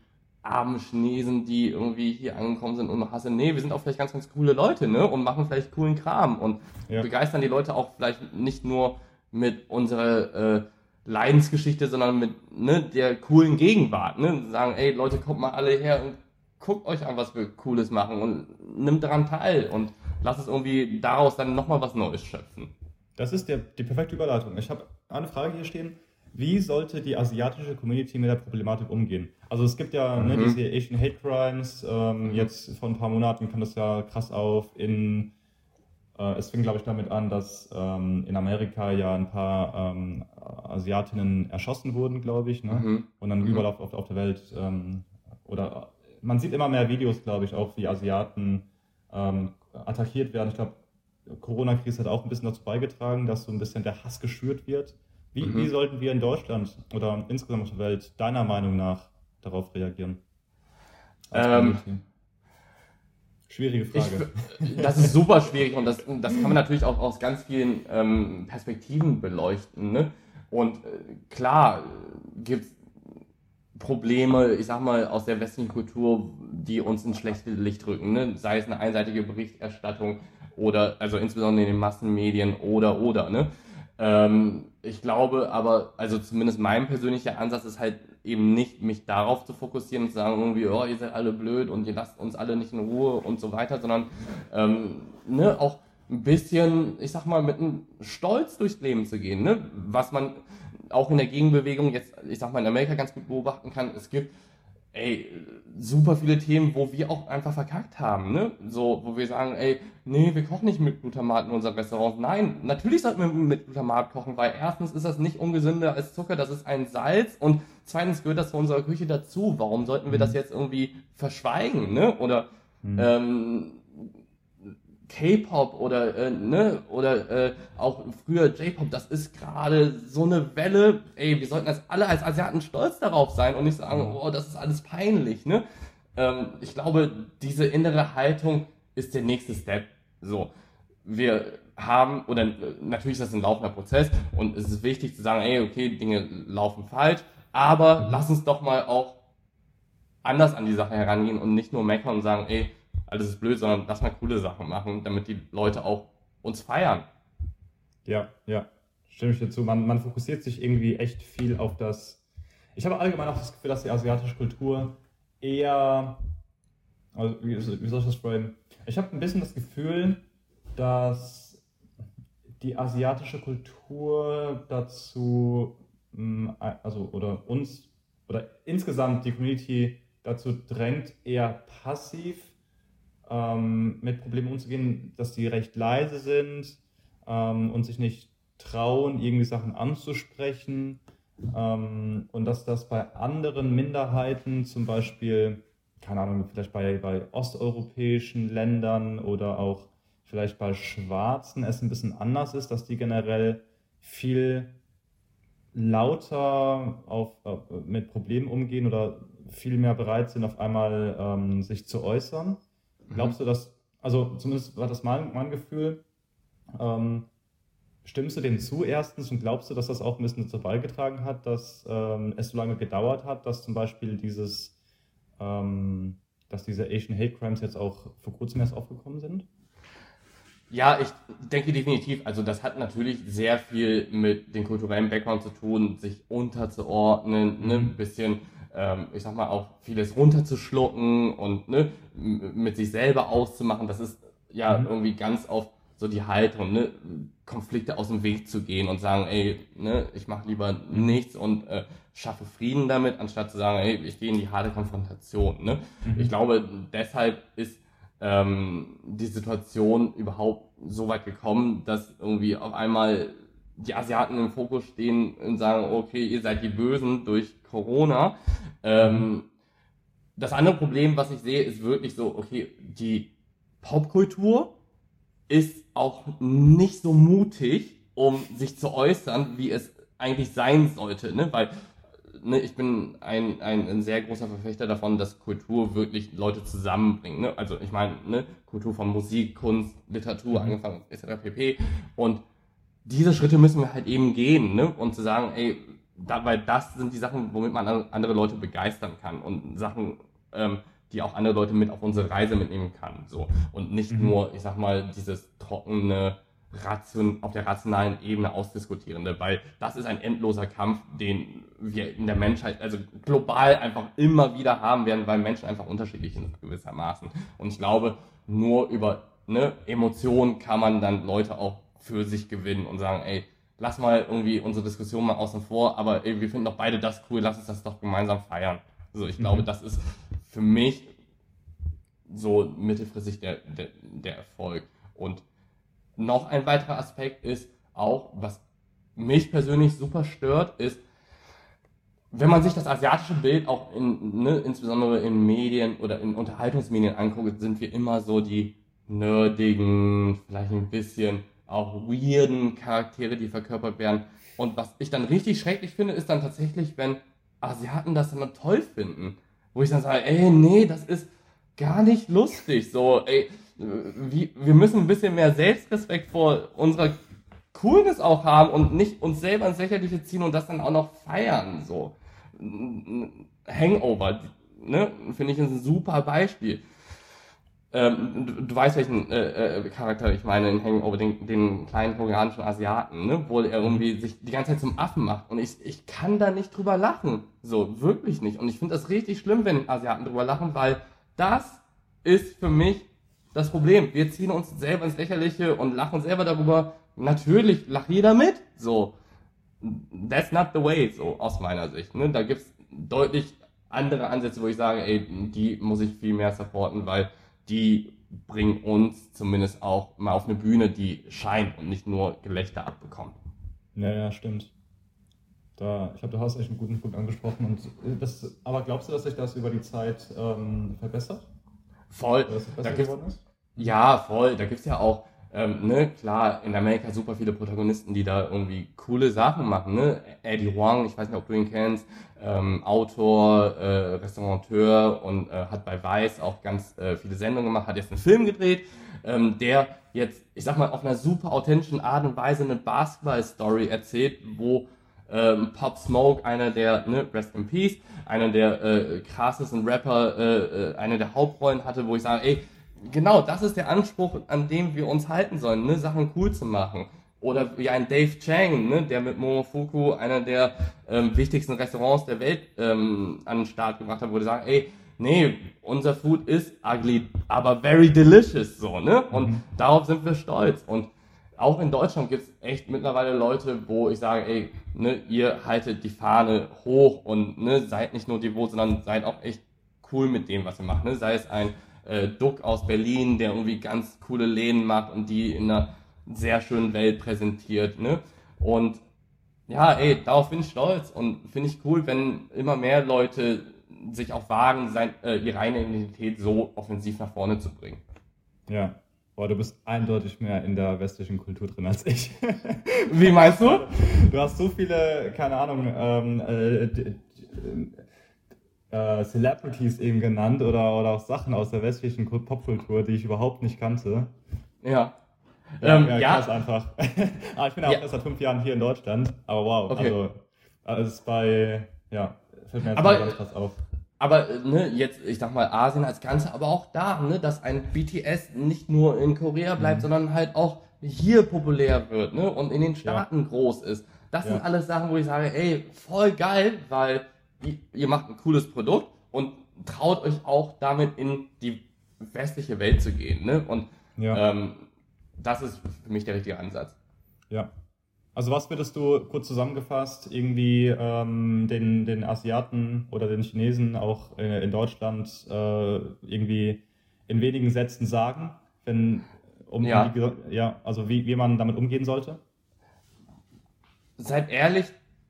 armen Chinesen, die irgendwie hier angekommen sind und hassen. Nee, wir sind auch vielleicht ganz, ganz coole Leute ne? und machen vielleicht coolen Kram und ja. begeistern die Leute auch vielleicht nicht nur mit unserer äh, Leidensgeschichte, sondern mit ne, der coolen Gegenwart. Ne? Sagen, ey Leute, kommt mal alle her und guckt euch an, was wir Cooles machen und nimmt daran teil und lasst es irgendwie daraus dann nochmal was Neues schöpfen. Das ist der, die perfekte Überleitung. Ich habe eine Frage hier stehen. Wie sollte die asiatische Community mit der Problematik umgehen? Also es gibt ja ne, mhm. ne, diese Asian Hate Crimes. Ähm, mhm. Jetzt vor ein paar Monaten kam das ja krass auf. In, äh, es fing, glaube ich, damit an, dass ähm, in Amerika ja ein paar ähm, Asiatinnen erschossen wurden, glaube ich. Ne? Mhm. Und dann mhm. überall auf, auf, der Welt ähm, oder man sieht immer mehr Videos, glaube ich, auch wie Asiaten ähm, attackiert werden. Ich glaube, Corona-Krise hat auch ein bisschen dazu beigetragen, dass so ein bisschen der Hass geschürt wird. Wie, mhm. wie sollten wir in Deutschland oder insgesamt auf der Welt deiner Meinung nach darauf reagieren? Ähm, Schwierige Frage. Ich, das ist super schwierig und das, das kann man natürlich auch aus ganz vielen ähm, Perspektiven beleuchten. Ne? Und äh, klar gibt es Probleme, ich sag mal, aus der westlichen Kultur, die uns ins schlechte Licht rücken. Ne? Sei es eine einseitige Berichterstattung oder, also insbesondere in den Massenmedien oder, oder. Ne? Ähm, ich glaube aber, also zumindest mein persönlicher Ansatz ist halt eben nicht, mich darauf zu fokussieren und zu sagen, irgendwie, oh, ihr seid alle blöd und ihr lasst uns alle nicht in Ruhe und so weiter, sondern ähm, ne, auch ein bisschen, ich sag mal, mit einem Stolz durchs Leben zu gehen, ne? was man auch in der Gegenbewegung jetzt, ich sag mal, in Amerika ganz gut beobachten kann. Es gibt ey, super viele Themen, wo wir auch einfach verkackt haben, ne? So, wo wir sagen, ey, nee, wir kochen nicht mit Glutamat in unserem Restaurant. Nein, natürlich sollten wir mit Glutamat kochen, weil erstens ist das nicht ungesünder als Zucker, das ist ein Salz und zweitens gehört das zu unserer Küche dazu. Warum sollten wir das mhm. jetzt irgendwie verschweigen, ne? Oder mhm. ähm, K-Pop oder äh, ne oder äh, auch früher J-Pop, das ist gerade so eine Welle. Ey, wir sollten als alle als Asiaten stolz darauf sein und nicht sagen, oh, das ist alles peinlich. Ne? Ähm, ich glaube, diese innere Haltung ist der nächste Step. So, wir haben oder äh, natürlich ist das ein laufender Prozess und es ist wichtig zu sagen, ey, okay, Dinge laufen falsch, aber lass uns doch mal auch anders an die Sache herangehen und nicht nur meckern und sagen, ey, alles ist blöd, sondern lass mal coole Sachen machen, damit die Leute auch uns feiern. Ja, ja, stimme ich dazu. Man, man fokussiert sich irgendwie echt viel auf das. Ich habe allgemein auch das Gefühl, dass die asiatische Kultur eher. Also, wie, wie soll ich das framen? Ich habe ein bisschen das Gefühl, dass die asiatische Kultur dazu, mm, also oder uns oder insgesamt die Community dazu drängt, eher passiv ähm, mit Problemen umzugehen, dass die recht leise sind ähm, und sich nicht trauen, irgendwie Sachen anzusprechen. Ähm, und dass das bei anderen Minderheiten, zum Beispiel, keine Ahnung, vielleicht bei, bei osteuropäischen Ländern oder auch vielleicht bei Schwarzen es ein bisschen anders ist, dass die generell viel lauter auf, äh, mit Problemen umgehen oder viel mehr bereit sind, auf einmal ähm, sich zu äußern. Glaubst du, dass, also zumindest war das mein, mein Gefühl, ähm, stimmst du dem zu erstens und glaubst du, dass das auch ein bisschen dazu beigetragen hat, dass ähm, es so lange gedauert hat, dass zum Beispiel dieses, ähm, dass diese Asian Hate Crimes jetzt auch vor kurzem erst aufgekommen sind? Ja, ich denke definitiv. Also das hat natürlich sehr viel mit dem kulturellen Background zu tun, sich unterzuordnen, ne, mhm. ein bisschen ähm, ich sag mal, auch vieles runterzuschlucken und ne, mit sich selber auszumachen. Das ist ja mhm. irgendwie ganz oft so die Haltung, ne, Konflikte aus dem Weg zu gehen und sagen, ey, ne, ich mache lieber nichts und äh, schaffe Frieden damit, anstatt zu sagen, ey, ich gehe in die harte Konfrontation. Ne? Mhm. Ich glaube, deshalb ist ähm, die Situation überhaupt so weit gekommen, dass irgendwie auf einmal die Asiaten im Fokus stehen und sagen, okay, ihr seid die Bösen durch Corona. Ähm, das andere Problem, was ich sehe, ist wirklich so, okay, die Popkultur ist auch nicht so mutig, um sich zu äußern, wie es eigentlich sein sollte, ne? Weil ne, ich bin ein, ein, ein, sehr großer Verfechter davon, dass Kultur wirklich Leute zusammenbringt. Ne? Also ich meine, ne, Kultur von Musik, Kunst, Literatur, mhm. angefangen etc. pp. Und diese Schritte müssen wir halt eben gehen, ne? Und zu sagen, ey, da, weil das sind die Sachen, womit man andere Leute begeistern kann und Sachen, ähm, die auch andere Leute mit auf unsere Reise mitnehmen kann. So. Und nicht mhm. nur, ich sag mal, dieses trockene ration, auf der rationalen Ebene ausdiskutierende, weil das ist ein endloser Kampf, den wir in der Menschheit, also global einfach immer wieder haben werden, weil Menschen einfach unterschiedlich sind gewissermaßen. Und ich glaube, nur über ne, Emotionen kann man dann Leute auch für sich gewinnen und sagen, ey, lass mal irgendwie unsere Diskussion mal außen vor, aber ey, wir finden doch beide das cool, lass uns das doch gemeinsam feiern. Also ich glaube, mhm. das ist für mich so mittelfristig der, der, der Erfolg. Und noch ein weiterer Aspekt ist auch, was mich persönlich super stört, ist, wenn man sich das asiatische Bild auch in, ne, insbesondere in Medien oder in Unterhaltungsmedien anguckt, sind wir immer so die nerdigen, vielleicht ein bisschen auch weirden Charaktere, die verkörpert werden. Und was ich dann richtig schrecklich finde, ist dann tatsächlich, wenn Asiaten das immer toll finden. Wo ich dann sage, ey, nee, das ist gar nicht lustig. So, ey, wie, wir müssen ein bisschen mehr Selbstrespekt vor unserer Coolness auch haben und nicht uns selber ins Lächerliche ziehen und das dann auch noch feiern. So. Hangover, ne, finde ich ein super Beispiel. Ähm, du, du, weißt, welchen äh, äh, Charakter ich meine in Hangover, den, den kleinen koreanischen Asiaten, ne? wo er irgendwie sich die ganze Zeit zum Affen macht. Und ich, ich kann da nicht drüber lachen. So, wirklich nicht. Und ich finde das richtig schlimm, wenn Asiaten drüber lachen, weil das ist für mich das Problem. Wir ziehen uns selber ins Lächerliche und lachen selber darüber. Natürlich lacht jeder mit. So. That's not the way, so aus meiner Sicht. Ne? Da gibt's deutlich andere Ansätze, wo ich sage, ey, die muss ich viel mehr supporten, weil die bringen uns zumindest auch mal auf eine Bühne, die scheint und nicht nur Gelächter abbekommt. Ja, ja, stimmt. Da, ich glaube, du hast echt einen guten Punkt angesprochen. Und das, aber glaubst du, dass sich das über die Zeit ähm, verbessert? Voll. Da gibt's, ja, voll. Da gibt es ja auch, ähm, ne, klar, in Amerika super viele Protagonisten, die da irgendwie coole Sachen machen, ne? Eddie Huang, ich weiß nicht, ob du ihn kennst, ähm, Autor, äh, Restaurateur und äh, hat bei Vice auch ganz äh, viele Sendungen gemacht, hat jetzt einen Film gedreht, ähm, der jetzt, ich sag mal, auf einer super authentischen Art und Weise eine Basketball-Story erzählt, wo ähm, Pop Smoke, einer der, ne, Rest in Peace, einer der äh, krassesten Rapper, äh, äh, eine der Hauptrollen hatte, wo ich sage, ey, genau, das ist der Anspruch, an dem wir uns halten sollen, ne? Sachen cool zu machen. Oder wie ein Dave Chang, ne? der mit Momofuku einer der ähm, wichtigsten Restaurants der Welt ähm, an den Start gebracht hat, wo die sagen, ey, nee, unser Food ist ugly, aber very delicious, so, ne? Und mhm. darauf sind wir stolz. Und auch in Deutschland gibt es echt mittlerweile Leute, wo ich sage, ey, ne, ihr haltet die Fahne hoch und ne, seid nicht nur devot, sondern seid auch echt cool mit dem, was ihr macht. Ne? Sei es ein äh, Duck aus Berlin, der irgendwie ganz coole Läden macht und die in einer sehr schönen Welt präsentiert. Ne? Und ja, ey, darauf bin ich stolz und finde ich cool, wenn immer mehr Leute sich auch wagen, sein, äh, ihre eigene Identität so offensiv nach vorne zu bringen. Ja, Boah, du bist eindeutig mehr in der westlichen Kultur drin als ich. Wie meinst du? Du hast so viele, keine Ahnung, ähm, äh, äh, Celebrities eben genannt oder, oder auch Sachen aus der westlichen Popkultur, die ich überhaupt nicht kannte. Ja. Ja, ähm, ja, ja. krass einfach. <laughs> ah, ich bin ja auch erst seit fünf Jahren hier in Deutschland. Aber wow, okay. also, also es ist bei, ja, fällt mir jetzt aber, mal krass auf. Aber ne, jetzt, ich sag mal, Asien als Ganze, aber auch da, ne, dass ein BTS nicht nur in Korea bleibt, mhm. sondern halt auch hier populär wird, ne, und in den Staaten ja. groß ist. Das ja. sind alles Sachen, wo ich sage, ey, voll geil, weil ihr macht ein cooles Produkt und traut euch auch damit in die westliche Welt zu gehen. Ne? Und ja. ähm, das ist für mich der richtige Ansatz. Ja. Also was würdest du kurz zusammengefasst irgendwie ähm, den, den Asiaten oder den Chinesen auch in, in Deutschland äh, irgendwie in wenigen Sätzen sagen, wenn, um, ja. Die, ja, also wie, wie man damit umgehen sollte? Seid ehrlich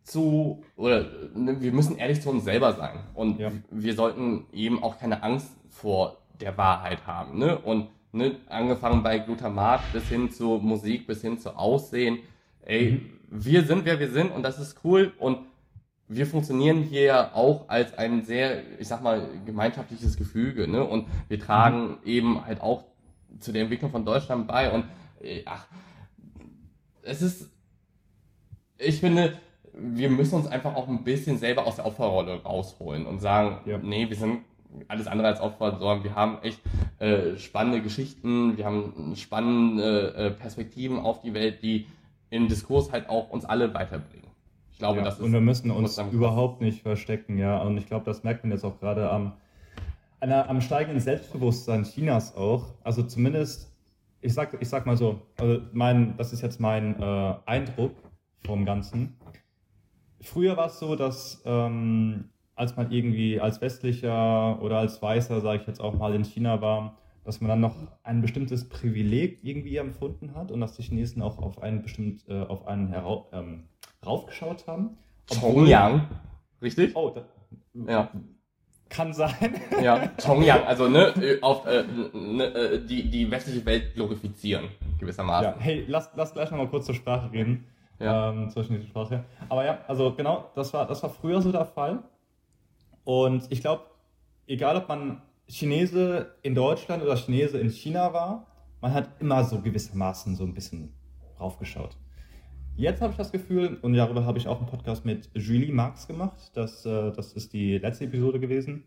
zu, oder ne, wir müssen ehrlich zu uns selber sein. Und ja. wir sollten eben auch keine Angst vor der Wahrheit haben. Ne? Und ne, angefangen bei Glutamat bis hin zu Musik, bis hin zu Aussehen. Ey, mhm. wir sind, wer wir sind und das ist cool. Und wir funktionieren hier auch als ein sehr, ich sag mal, gemeinschaftliches Gefüge. Ne? Und wir tragen mhm. eben halt auch zu der Entwicklung von Deutschland bei. Und äh, ach, es ist, ich finde, wir müssen uns einfach auch ein bisschen selber aus der Opferrolle rausholen und sagen, ja. nee, wir sind alles andere als Opfer, sondern wir haben echt äh, spannende Geschichten, wir haben spannende äh, Perspektiven auf die Welt, die im Diskurs halt auch uns alle weiterbringen. Ich glaube, ja, das ist. Und wir müssen uns überhaupt nicht verstecken, ja. Und ich glaube, das merkt man jetzt auch gerade am, einer, am steigenden Selbstbewusstsein Chinas auch. Also zumindest, ich sag, ich sag mal so, also mein, das ist jetzt mein äh, Eindruck vom Ganzen. Früher war es so, dass ähm, als man irgendwie als westlicher oder als Weißer, sage ich jetzt auch mal, in China war, dass man dann noch ein bestimmtes Privileg irgendwie empfunden hat und dass die Chinesen auch auf einen bestimmt äh, auf einen herau ähm, raufgeschaut haben. Chongyang, richtig? Oh, da, ja. Kann sein. Ja, <laughs> Chongyang, also ne, auf äh, ne, äh, die, die westliche Welt glorifizieren, gewissermaßen. Ja, hey, lass, lass gleich nochmal kurz zur Sprache reden. Ja. Ähm, zur chinesischen Sprache. Aber ja, also genau, das war, das war früher so der Fall. Und ich glaube, egal ob man Chinese in Deutschland oder Chinese in China war, man hat immer so gewissermaßen so ein bisschen raufgeschaut. Jetzt habe ich das Gefühl, und darüber habe ich auch einen Podcast mit Julie Marx gemacht, das, äh, das ist die letzte Episode gewesen.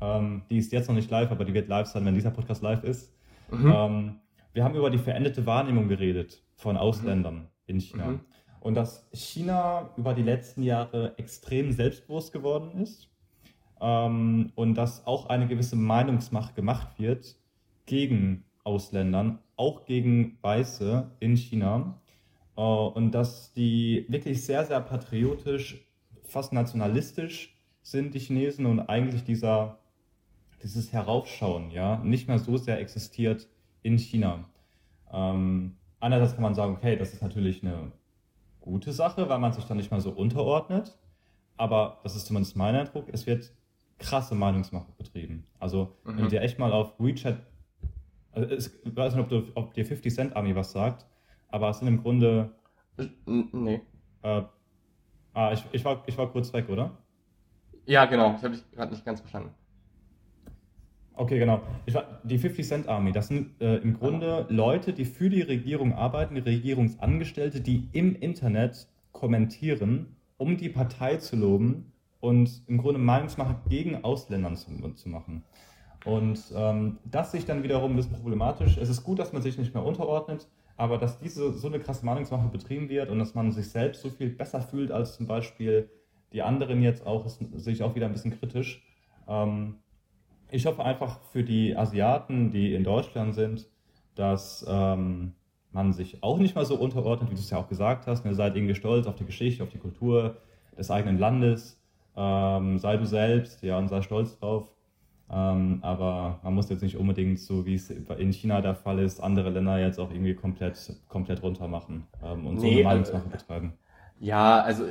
Ähm, die ist jetzt noch nicht live, aber die wird live sein, wenn dieser Podcast live ist. Mhm. Ähm, wir haben über die veränderte Wahrnehmung geredet von Ausländern mhm. in China. Mhm. Und dass China über die letzten Jahre extrem selbstbewusst geworden ist ähm, und dass auch eine gewisse Meinungsmacht gemacht wird gegen Ausländern, auch gegen Weiße in China äh, und dass die wirklich sehr, sehr patriotisch, fast nationalistisch sind, die Chinesen und eigentlich dieser, dieses Heraufschauen ja, nicht mehr so sehr existiert in China. Ähm, einerseits kann man sagen, okay, das ist natürlich eine gute Sache, weil man sich dann nicht mehr so unterordnet. Aber das ist zumindest mein Eindruck, es wird krasse Meinungsmache betrieben. Also, mhm. wenn du dir echt mal auf WeChat, also ich weiß nicht, ob, du, ob dir 50 Cent Army was sagt, aber es sind im Grunde. Nee. Äh, ah, ich, ich, war, ich war kurz weg, oder? Ja, genau. Ich habe dich gerade nicht ganz verstanden. Okay, genau. War, die 50 Cent Army, das sind äh, im Grunde Leute, die für die Regierung arbeiten, die Regierungsangestellte, die im Internet kommentieren, um die Partei zu loben und im Grunde Meinungsmache gegen Ausländern zu, zu machen. Und ähm, das sich dann wiederum ein bisschen problematisch. Es ist gut, dass man sich nicht mehr unterordnet, aber dass diese so eine krasse Meinungsmache betrieben wird und dass man sich selbst so viel besser fühlt als zum Beispiel die anderen jetzt auch, ist, sehe ich auch wieder ein bisschen kritisch. Ähm, ich hoffe einfach für die Asiaten, die in Deutschland sind, dass ähm, man sich auch nicht mal so unterordnet, wie du es ja auch gesagt hast. Ihr seid irgendwie stolz auf die Geschichte, auf die Kultur des eigenen Landes ähm, sei du selbst, ja, und sei stolz drauf. Ähm, aber man muss jetzt nicht unbedingt, so wie es in China der Fall ist, andere Länder jetzt auch irgendwie komplett, komplett runter machen ähm, und so eine Meinungsmache betreiben. Ja, also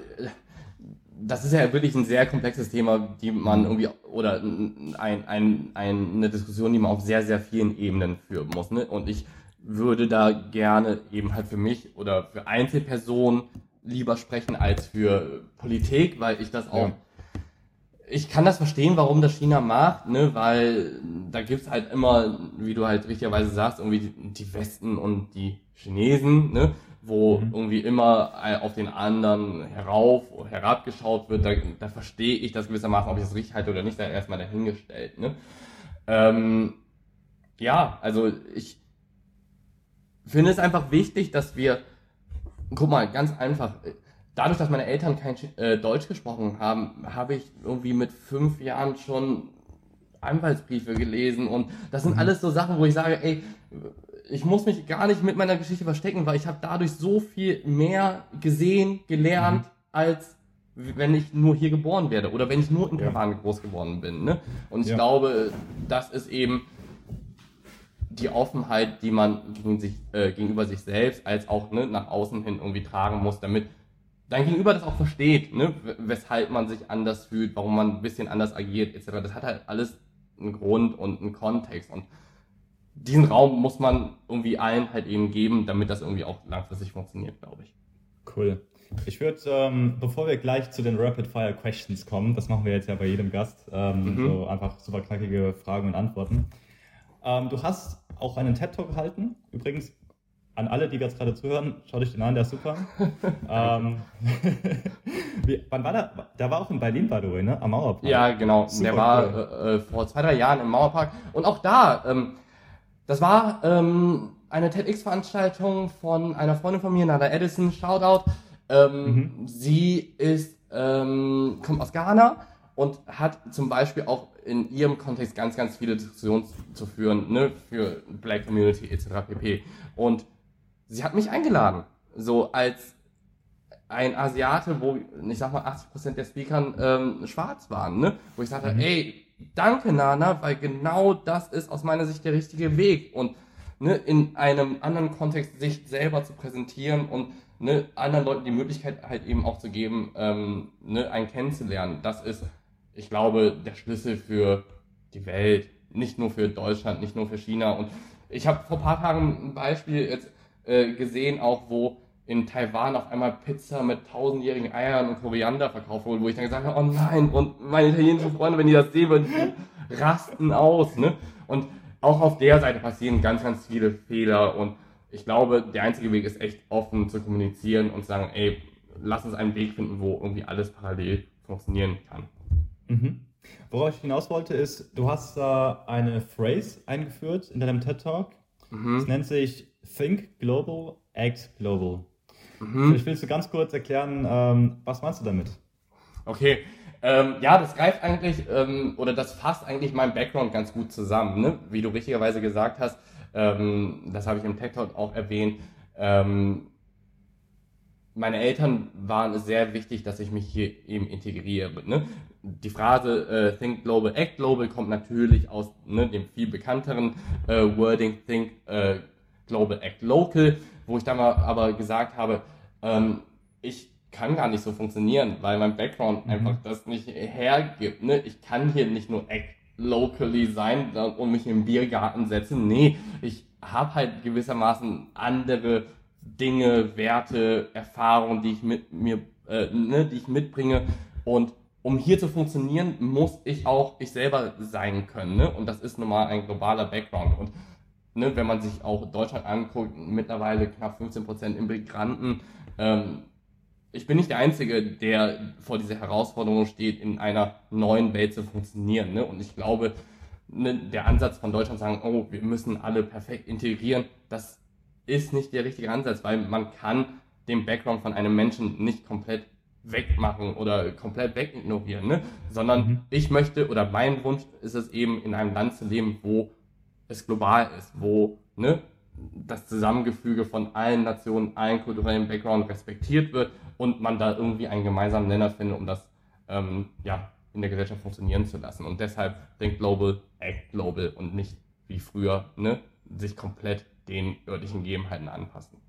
das ist ja wirklich ein sehr komplexes Thema, die man irgendwie, oder ein, ein, ein, eine Diskussion, die man auf sehr, sehr vielen Ebenen führen muss. Ne? Und ich würde da gerne eben halt für mich oder für Einzelpersonen lieber sprechen als für Politik, weil ich das auch ja ich kann das verstehen, warum das China macht, ne, weil da gibt's halt immer, wie du halt richtigerweise sagst, irgendwie die, die Westen und die Chinesen, ne, wo mhm. irgendwie immer auf den anderen herauf, herabgeschaut wird, da, da verstehe ich das gewissermaßen, ob ich das richtig halte oder nicht, da erstmal dahingestellt, ne. Ähm, ja, also ich finde es einfach wichtig, dass wir, guck mal, ganz einfach, dadurch, dass meine Eltern kein äh, Deutsch gesprochen haben, habe ich irgendwie mit fünf Jahren schon Anwaltsbriefe gelesen und das sind mhm. alles so Sachen, wo ich sage, ey, ich muss mich gar nicht mit meiner Geschichte verstecken, weil ich habe dadurch so viel mehr gesehen, gelernt, mhm. als wenn ich nur hier geboren werde oder wenn ich nur in Japan ja. groß geworden bin. Ne? Und ich ja. glaube, das ist eben die Offenheit, die man gegen sich, äh, gegenüber sich selbst als auch ne, nach außen hin irgendwie tragen muss, damit dein Gegenüber das auch versteht, ne, weshalb man sich anders fühlt, warum man ein bisschen anders agiert, etc. Das hat halt alles einen Grund und einen Kontext und diesen Raum muss man irgendwie allen halt eben geben, damit das irgendwie auch langfristig funktioniert, glaube ich. Cool. Ich würde, ähm, bevor wir gleich zu den Rapid Fire Questions kommen, das machen wir jetzt ja bei jedem Gast, ähm, mhm. so einfach super knackige Fragen und Antworten. Ähm, du hast auch einen TED Talk gehalten. Übrigens, an alle, die jetzt gerade zuhören, schaut euch den an, der ist super. <laughs> ähm, <laughs> wie, wann war der? Der war auch in Berlin, by the way, ne? Am Mauerpark. Ja, genau. Super der war cool. äh, vor zwei, drei Jahren im Mauerpark. Und auch da, ähm, das war ähm, eine TEDx-Veranstaltung von einer Freundin von mir, Nada Edison, Shoutout. Ähm, mhm. Sie ist, ähm, kommt aus Ghana und hat zum Beispiel auch in ihrem Kontext ganz, ganz viele Diskussionen zu führen, ne, für Black Community etc. pp. Und sie hat mich eingeladen, so als ein Asiate, wo ich sag mal 80% der Speakern ähm, schwarz waren, ne? wo ich sagte, mhm. ey, danke Nana, weil genau das ist aus meiner Sicht der richtige Weg und ne, in einem anderen Kontext sich selber zu präsentieren und ne, anderen Leuten die Möglichkeit halt eben auch zu geben, ähm, ne, einen kennenzulernen. Das ist, ich glaube, der Schlüssel für die Welt, nicht nur für Deutschland, nicht nur für China. Und ich habe vor ein paar Tagen ein Beispiel jetzt äh, gesehen, auch wo in Taiwan auf einmal Pizza mit tausendjährigen Eiern und Koriander verkauft wurde, wo ich dann gesagt habe, oh nein, und meine italienischen Freunde, wenn die das sehen, würden die rasten aus. Ne? Und auch auf der Seite passieren ganz, ganz viele Fehler und ich glaube, der einzige Weg ist echt offen zu kommunizieren und zu sagen, ey, lass uns einen Weg finden, wo irgendwie alles parallel funktionieren kann. Mhm. Worauf ich hinaus wollte, ist, du hast da eine Phrase eingeführt in deinem TED Talk. Mhm. Das nennt sich Think Global, Act Global. Mhm. Vielleicht willst du ganz kurz erklären, ähm, was meinst du damit? Okay, ähm, ja, das greift eigentlich ähm, oder das fasst eigentlich meinen Background ganz gut zusammen. Ne? Wie du richtigerweise gesagt hast, ähm, das habe ich im Tech Talk auch erwähnt. Ähm, meine Eltern waren es sehr wichtig, dass ich mich hier eben integriere. Ne? Die Phrase äh, Think Global, Act Global kommt natürlich aus ne, dem viel bekannteren äh, Wording Think äh, Global, Act Local, wo ich dann mal aber gesagt habe, ähm, ich kann gar nicht so funktionieren, weil mein Background mhm. einfach das nicht hergibt. Ne? Ich kann hier nicht nur Act locally sein und mich im Biergarten setzen. Nee, ich habe halt gewissermaßen andere Dinge, Werte, Erfahrungen, die ich mit mir, äh, ne, die ich mitbringe. Und um hier zu funktionieren, muss ich auch ich selber sein können. Ne? Und das ist nun mal ein globaler Background. Und ne, wenn man sich auch Deutschland anguckt, mittlerweile knapp 15% Immigranten, ähm, ich bin nicht der Einzige, der vor dieser Herausforderung steht, in einer neuen Welt zu funktionieren. Ne? Und ich glaube, ne, der Ansatz von Deutschland sagen, oh, wir müssen alle perfekt integrieren, das ist nicht der richtige Ansatz, weil man kann den Background von einem Menschen nicht komplett wegmachen oder komplett wegignorieren, ne? sondern mhm. ich möchte oder mein Wunsch ist es eben, in einem Land zu leben, wo es global ist, wo ne, das Zusammengefüge von allen Nationen, allen kulturellen Background respektiert wird und man da irgendwie einen gemeinsamen Nenner findet, um das ähm, ja, in der Gesellschaft funktionieren zu lassen. Und deshalb Think Global, Act Global und nicht wie früher ne, sich komplett den örtlichen Gegebenheiten anpassen.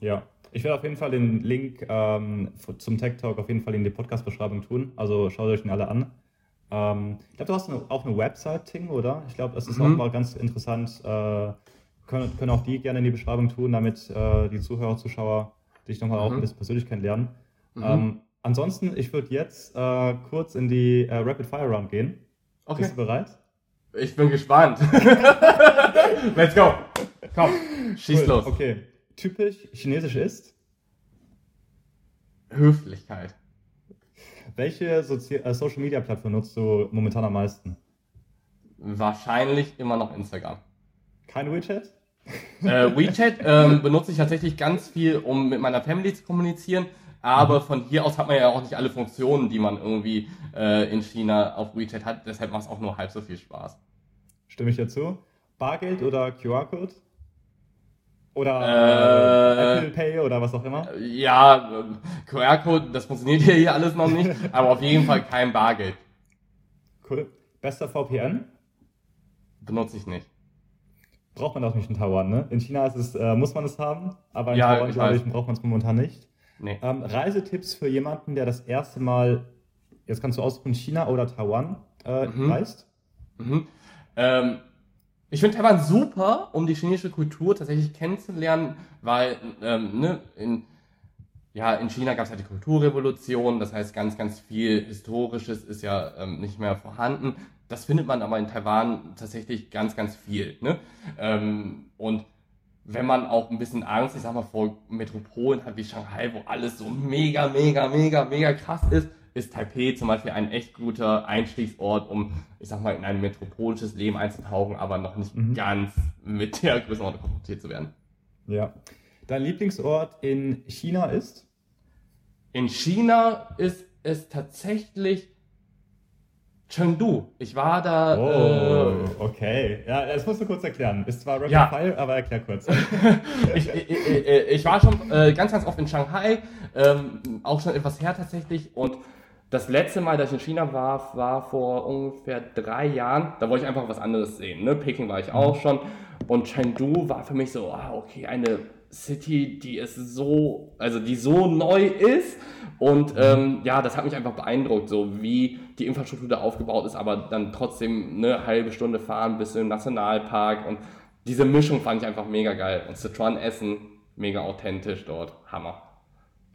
Ja, ich werde auf jeden Fall den Link ähm, zum Tech Talk auf jeden Fall in die Podcast-Beschreibung tun. Also schaut euch den alle an. Ähm, ich glaube, du hast eine, auch eine Website, Ting, oder? Ich glaube, das ist mhm. auch mal ganz interessant. Äh, können, können auch die gerne in die Beschreibung tun, damit äh, die Zuhörer, Zuschauer dich nochmal mhm. auch ein bisschen persönlich kennenlernen. Mhm. Ähm, ansonsten, ich würde jetzt äh, kurz in die äh, Rapid Fire Round gehen. Okay. Bist du bereit? Ich bin gespannt. <laughs> Let's go. Komm, schieß cool. los. Okay. Typisch chinesisch ist? Höflichkeit. Welche Sozi äh, Social Media Plattform nutzt du momentan am meisten? Wahrscheinlich immer noch Instagram. Kein WeChat? Äh, WeChat <laughs> ähm, benutze ich tatsächlich ganz viel, um mit meiner Family zu kommunizieren. Aber mhm. von hier aus hat man ja auch nicht alle Funktionen, die man irgendwie äh, in China auf WeChat hat. Deshalb macht es auch nur halb so viel Spaß. Stimme ich dazu? Bargeld oder QR-Code? Oder äh, Apple Pay oder was auch immer? Ja, QR-Code, das funktioniert <laughs> hier alles noch nicht, aber auf jeden Fall kein Bargeld. Cool. Bester VPN? Benutze ich nicht. braucht man auch nicht in Taiwan. Ne? In China es, äh, muss man es haben, aber in ja, Taiwan, glaube ich, braucht man es momentan nicht. Nee. Ähm, Reisetipps für jemanden, der das erste Mal, jetzt kannst du aussuchen, China oder Taiwan äh, mhm. reist? Mhm. Ähm, ich finde Taiwan super, um die chinesische Kultur tatsächlich kennenzulernen, weil ähm, ne, in, ja, in China gab es halt die Kulturrevolution, das heißt ganz, ganz viel Historisches ist ja ähm, nicht mehr vorhanden. Das findet man aber in Taiwan tatsächlich ganz, ganz viel. Ne? Ähm, und wenn man auch ein bisschen Angst, ich sag mal, vor Metropolen hat wie Shanghai, wo alles so mega, mega, mega, mega krass ist, ist Taipei zum Beispiel ein echt guter Einstiegsort, um, ich sag mal, in ein metropolisches Leben einzutauchen, aber noch nicht mhm. ganz mit der Größenordnung konfrontiert zu werden. Ja. Dein Lieblingsort in China ist? In China ist es tatsächlich Chengdu. Ich war da. Oh, äh, okay. Ja, das musst du kurz erklären. Ist zwar Rapid ja. Fire, aber erklär kurz. <laughs> ich, ich, ich, ich, war schon äh, ganz, ganz oft in Shanghai, ähm, auch schon etwas her tatsächlich. Und das letzte Mal, dass ich in China war, war vor ungefähr drei Jahren. Da wollte ich einfach was anderes sehen. Ne? Peking war ich auch mhm. schon. Und Chengdu war für mich so, ah, okay, eine City, die ist so, also die so neu ist. Und mhm. ähm, ja, das hat mich einfach beeindruckt, so wie die Infrastruktur da aufgebaut ist, aber dann trotzdem eine halbe Stunde fahren bis im Nationalpark. Und diese Mischung fand ich einfach mega geil. Und Sichuan essen, mega authentisch dort. Hammer.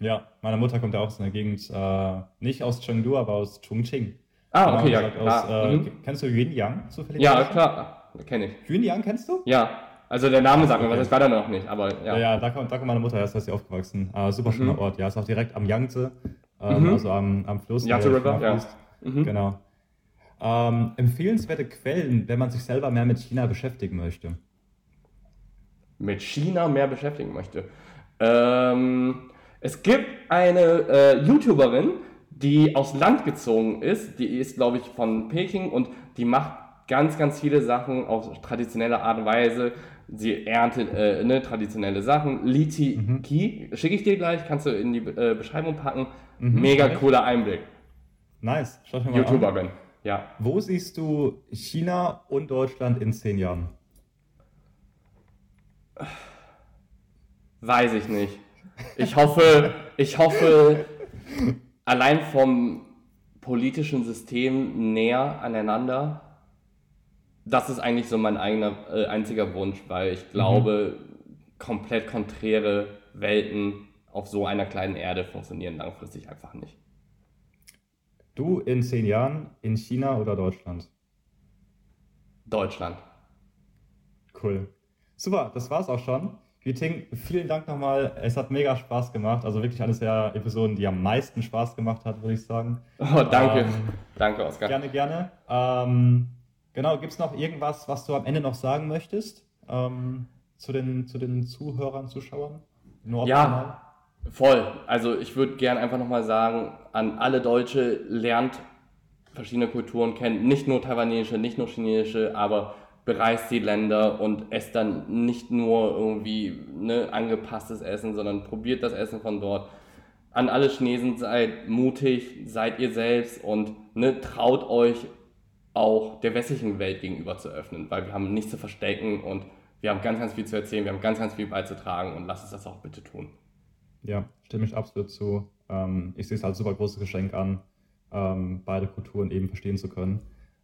Ja, meine Mutter kommt ja auch aus einer Gegend, äh, nicht aus Chengdu, aber aus Chongqing. Ah, okay, ja. Aus, äh, mhm. Kennst du Yunyang zufällig? Ja, klar, kenne ich. Yunyang kennst du? Ja, also der Name sagt mir was, ich war da noch nicht, aber ja. Ja, ja da, kommt, da kommt meine Mutter her, ist sie aufgewachsen. Äh, super schöner mhm. Ort, ja, ist auch direkt am Yangtze, ähm, mhm. also am, am Fluss. Yangtze River, ja. Mhm. Genau. Ähm, empfehlenswerte Quellen, wenn man sich selber mehr mit China beschäftigen möchte. Mit China mehr beschäftigen möchte. Ähm, es gibt eine äh, YouTuberin, die aus Land gezogen ist. Die ist, glaube ich, von Peking und die macht ganz, ganz viele Sachen auf traditionelle Art und Weise. Sie erntet äh, ne, traditionelle Sachen. Liti mhm. Ki, schicke ich dir gleich, kannst du in die äh, Beschreibung packen. Mhm, Mega cooler Einblick. Nice, schau mal YouTuberin, ja. Wo siehst du China und Deutschland in zehn Jahren? Weiß ich nicht. Ich hoffe, ich hoffe, allein vom politischen System näher aneinander. Das ist eigentlich so mein eigener äh, einziger Wunsch, weil ich glaube, mhm. komplett konträre Welten auf so einer kleinen Erde funktionieren langfristig einfach nicht. Du in zehn Jahren in China oder Deutschland? Deutschland. Cool. Super, das war's auch schon. Meeting. Vielen Dank nochmal. Es hat mega Spaß gemacht. Also wirklich eines der Episoden, die am meisten Spaß gemacht hat, würde ich sagen. <laughs> Oh, danke. Ähm, danke, Oskar. Gerne, gerne. Ähm, genau, gibt es noch irgendwas, was du am Ende noch sagen möchtest ähm, zu, den, zu den Zuhörern, Zuschauern? Nur ja, voll. Also ich würde gerne einfach nochmal sagen, an alle Deutsche, lernt verschiedene Kulturen kennen. Nicht nur taiwanesische, nicht nur chinesische, aber bereist die Länder und esst dann nicht nur irgendwie ne, angepasstes Essen, sondern probiert das Essen von dort. An alle Chinesen seid mutig, seid ihr selbst und ne, traut euch auch der westlichen Welt gegenüber zu öffnen, weil wir haben nichts zu verstecken und wir haben ganz, ganz viel zu erzählen, wir haben ganz, ganz viel beizutragen und lasst uns das auch bitte tun. Ja, stimme ich absolut zu. Ähm, ich sehe es als super großes Geschenk an, ähm, beide Kulturen eben verstehen zu können.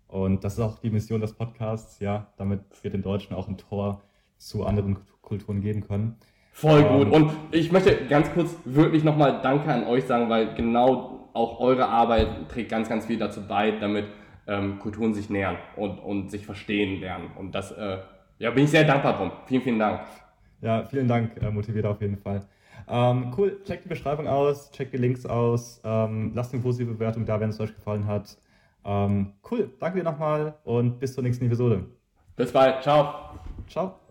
Und das ist auch die Mission des Podcasts, ja, damit wir den Deutschen auch ein Tor zu anderen Kulturen geben können. Voll ähm, gut. Und ich möchte ganz kurz wirklich nochmal Danke an euch sagen, weil genau auch eure Arbeit trägt ganz, ganz viel dazu bei, damit ähm, Kulturen sich nähern und, und sich verstehen lernen. Und das äh, ja, bin ich sehr dankbar drum. Vielen, vielen Dank. Ja, vielen Dank, äh, motiviert auf jeden Fall. Ähm, cool, checkt die Beschreibung aus, checkt die Links aus, ähm, lasst eine positive Bewertung da, wenn es euch gefallen hat. Ähm, cool, danke dir nochmal und bis zur nächsten Episode. Bis bald, ciao. Ciao.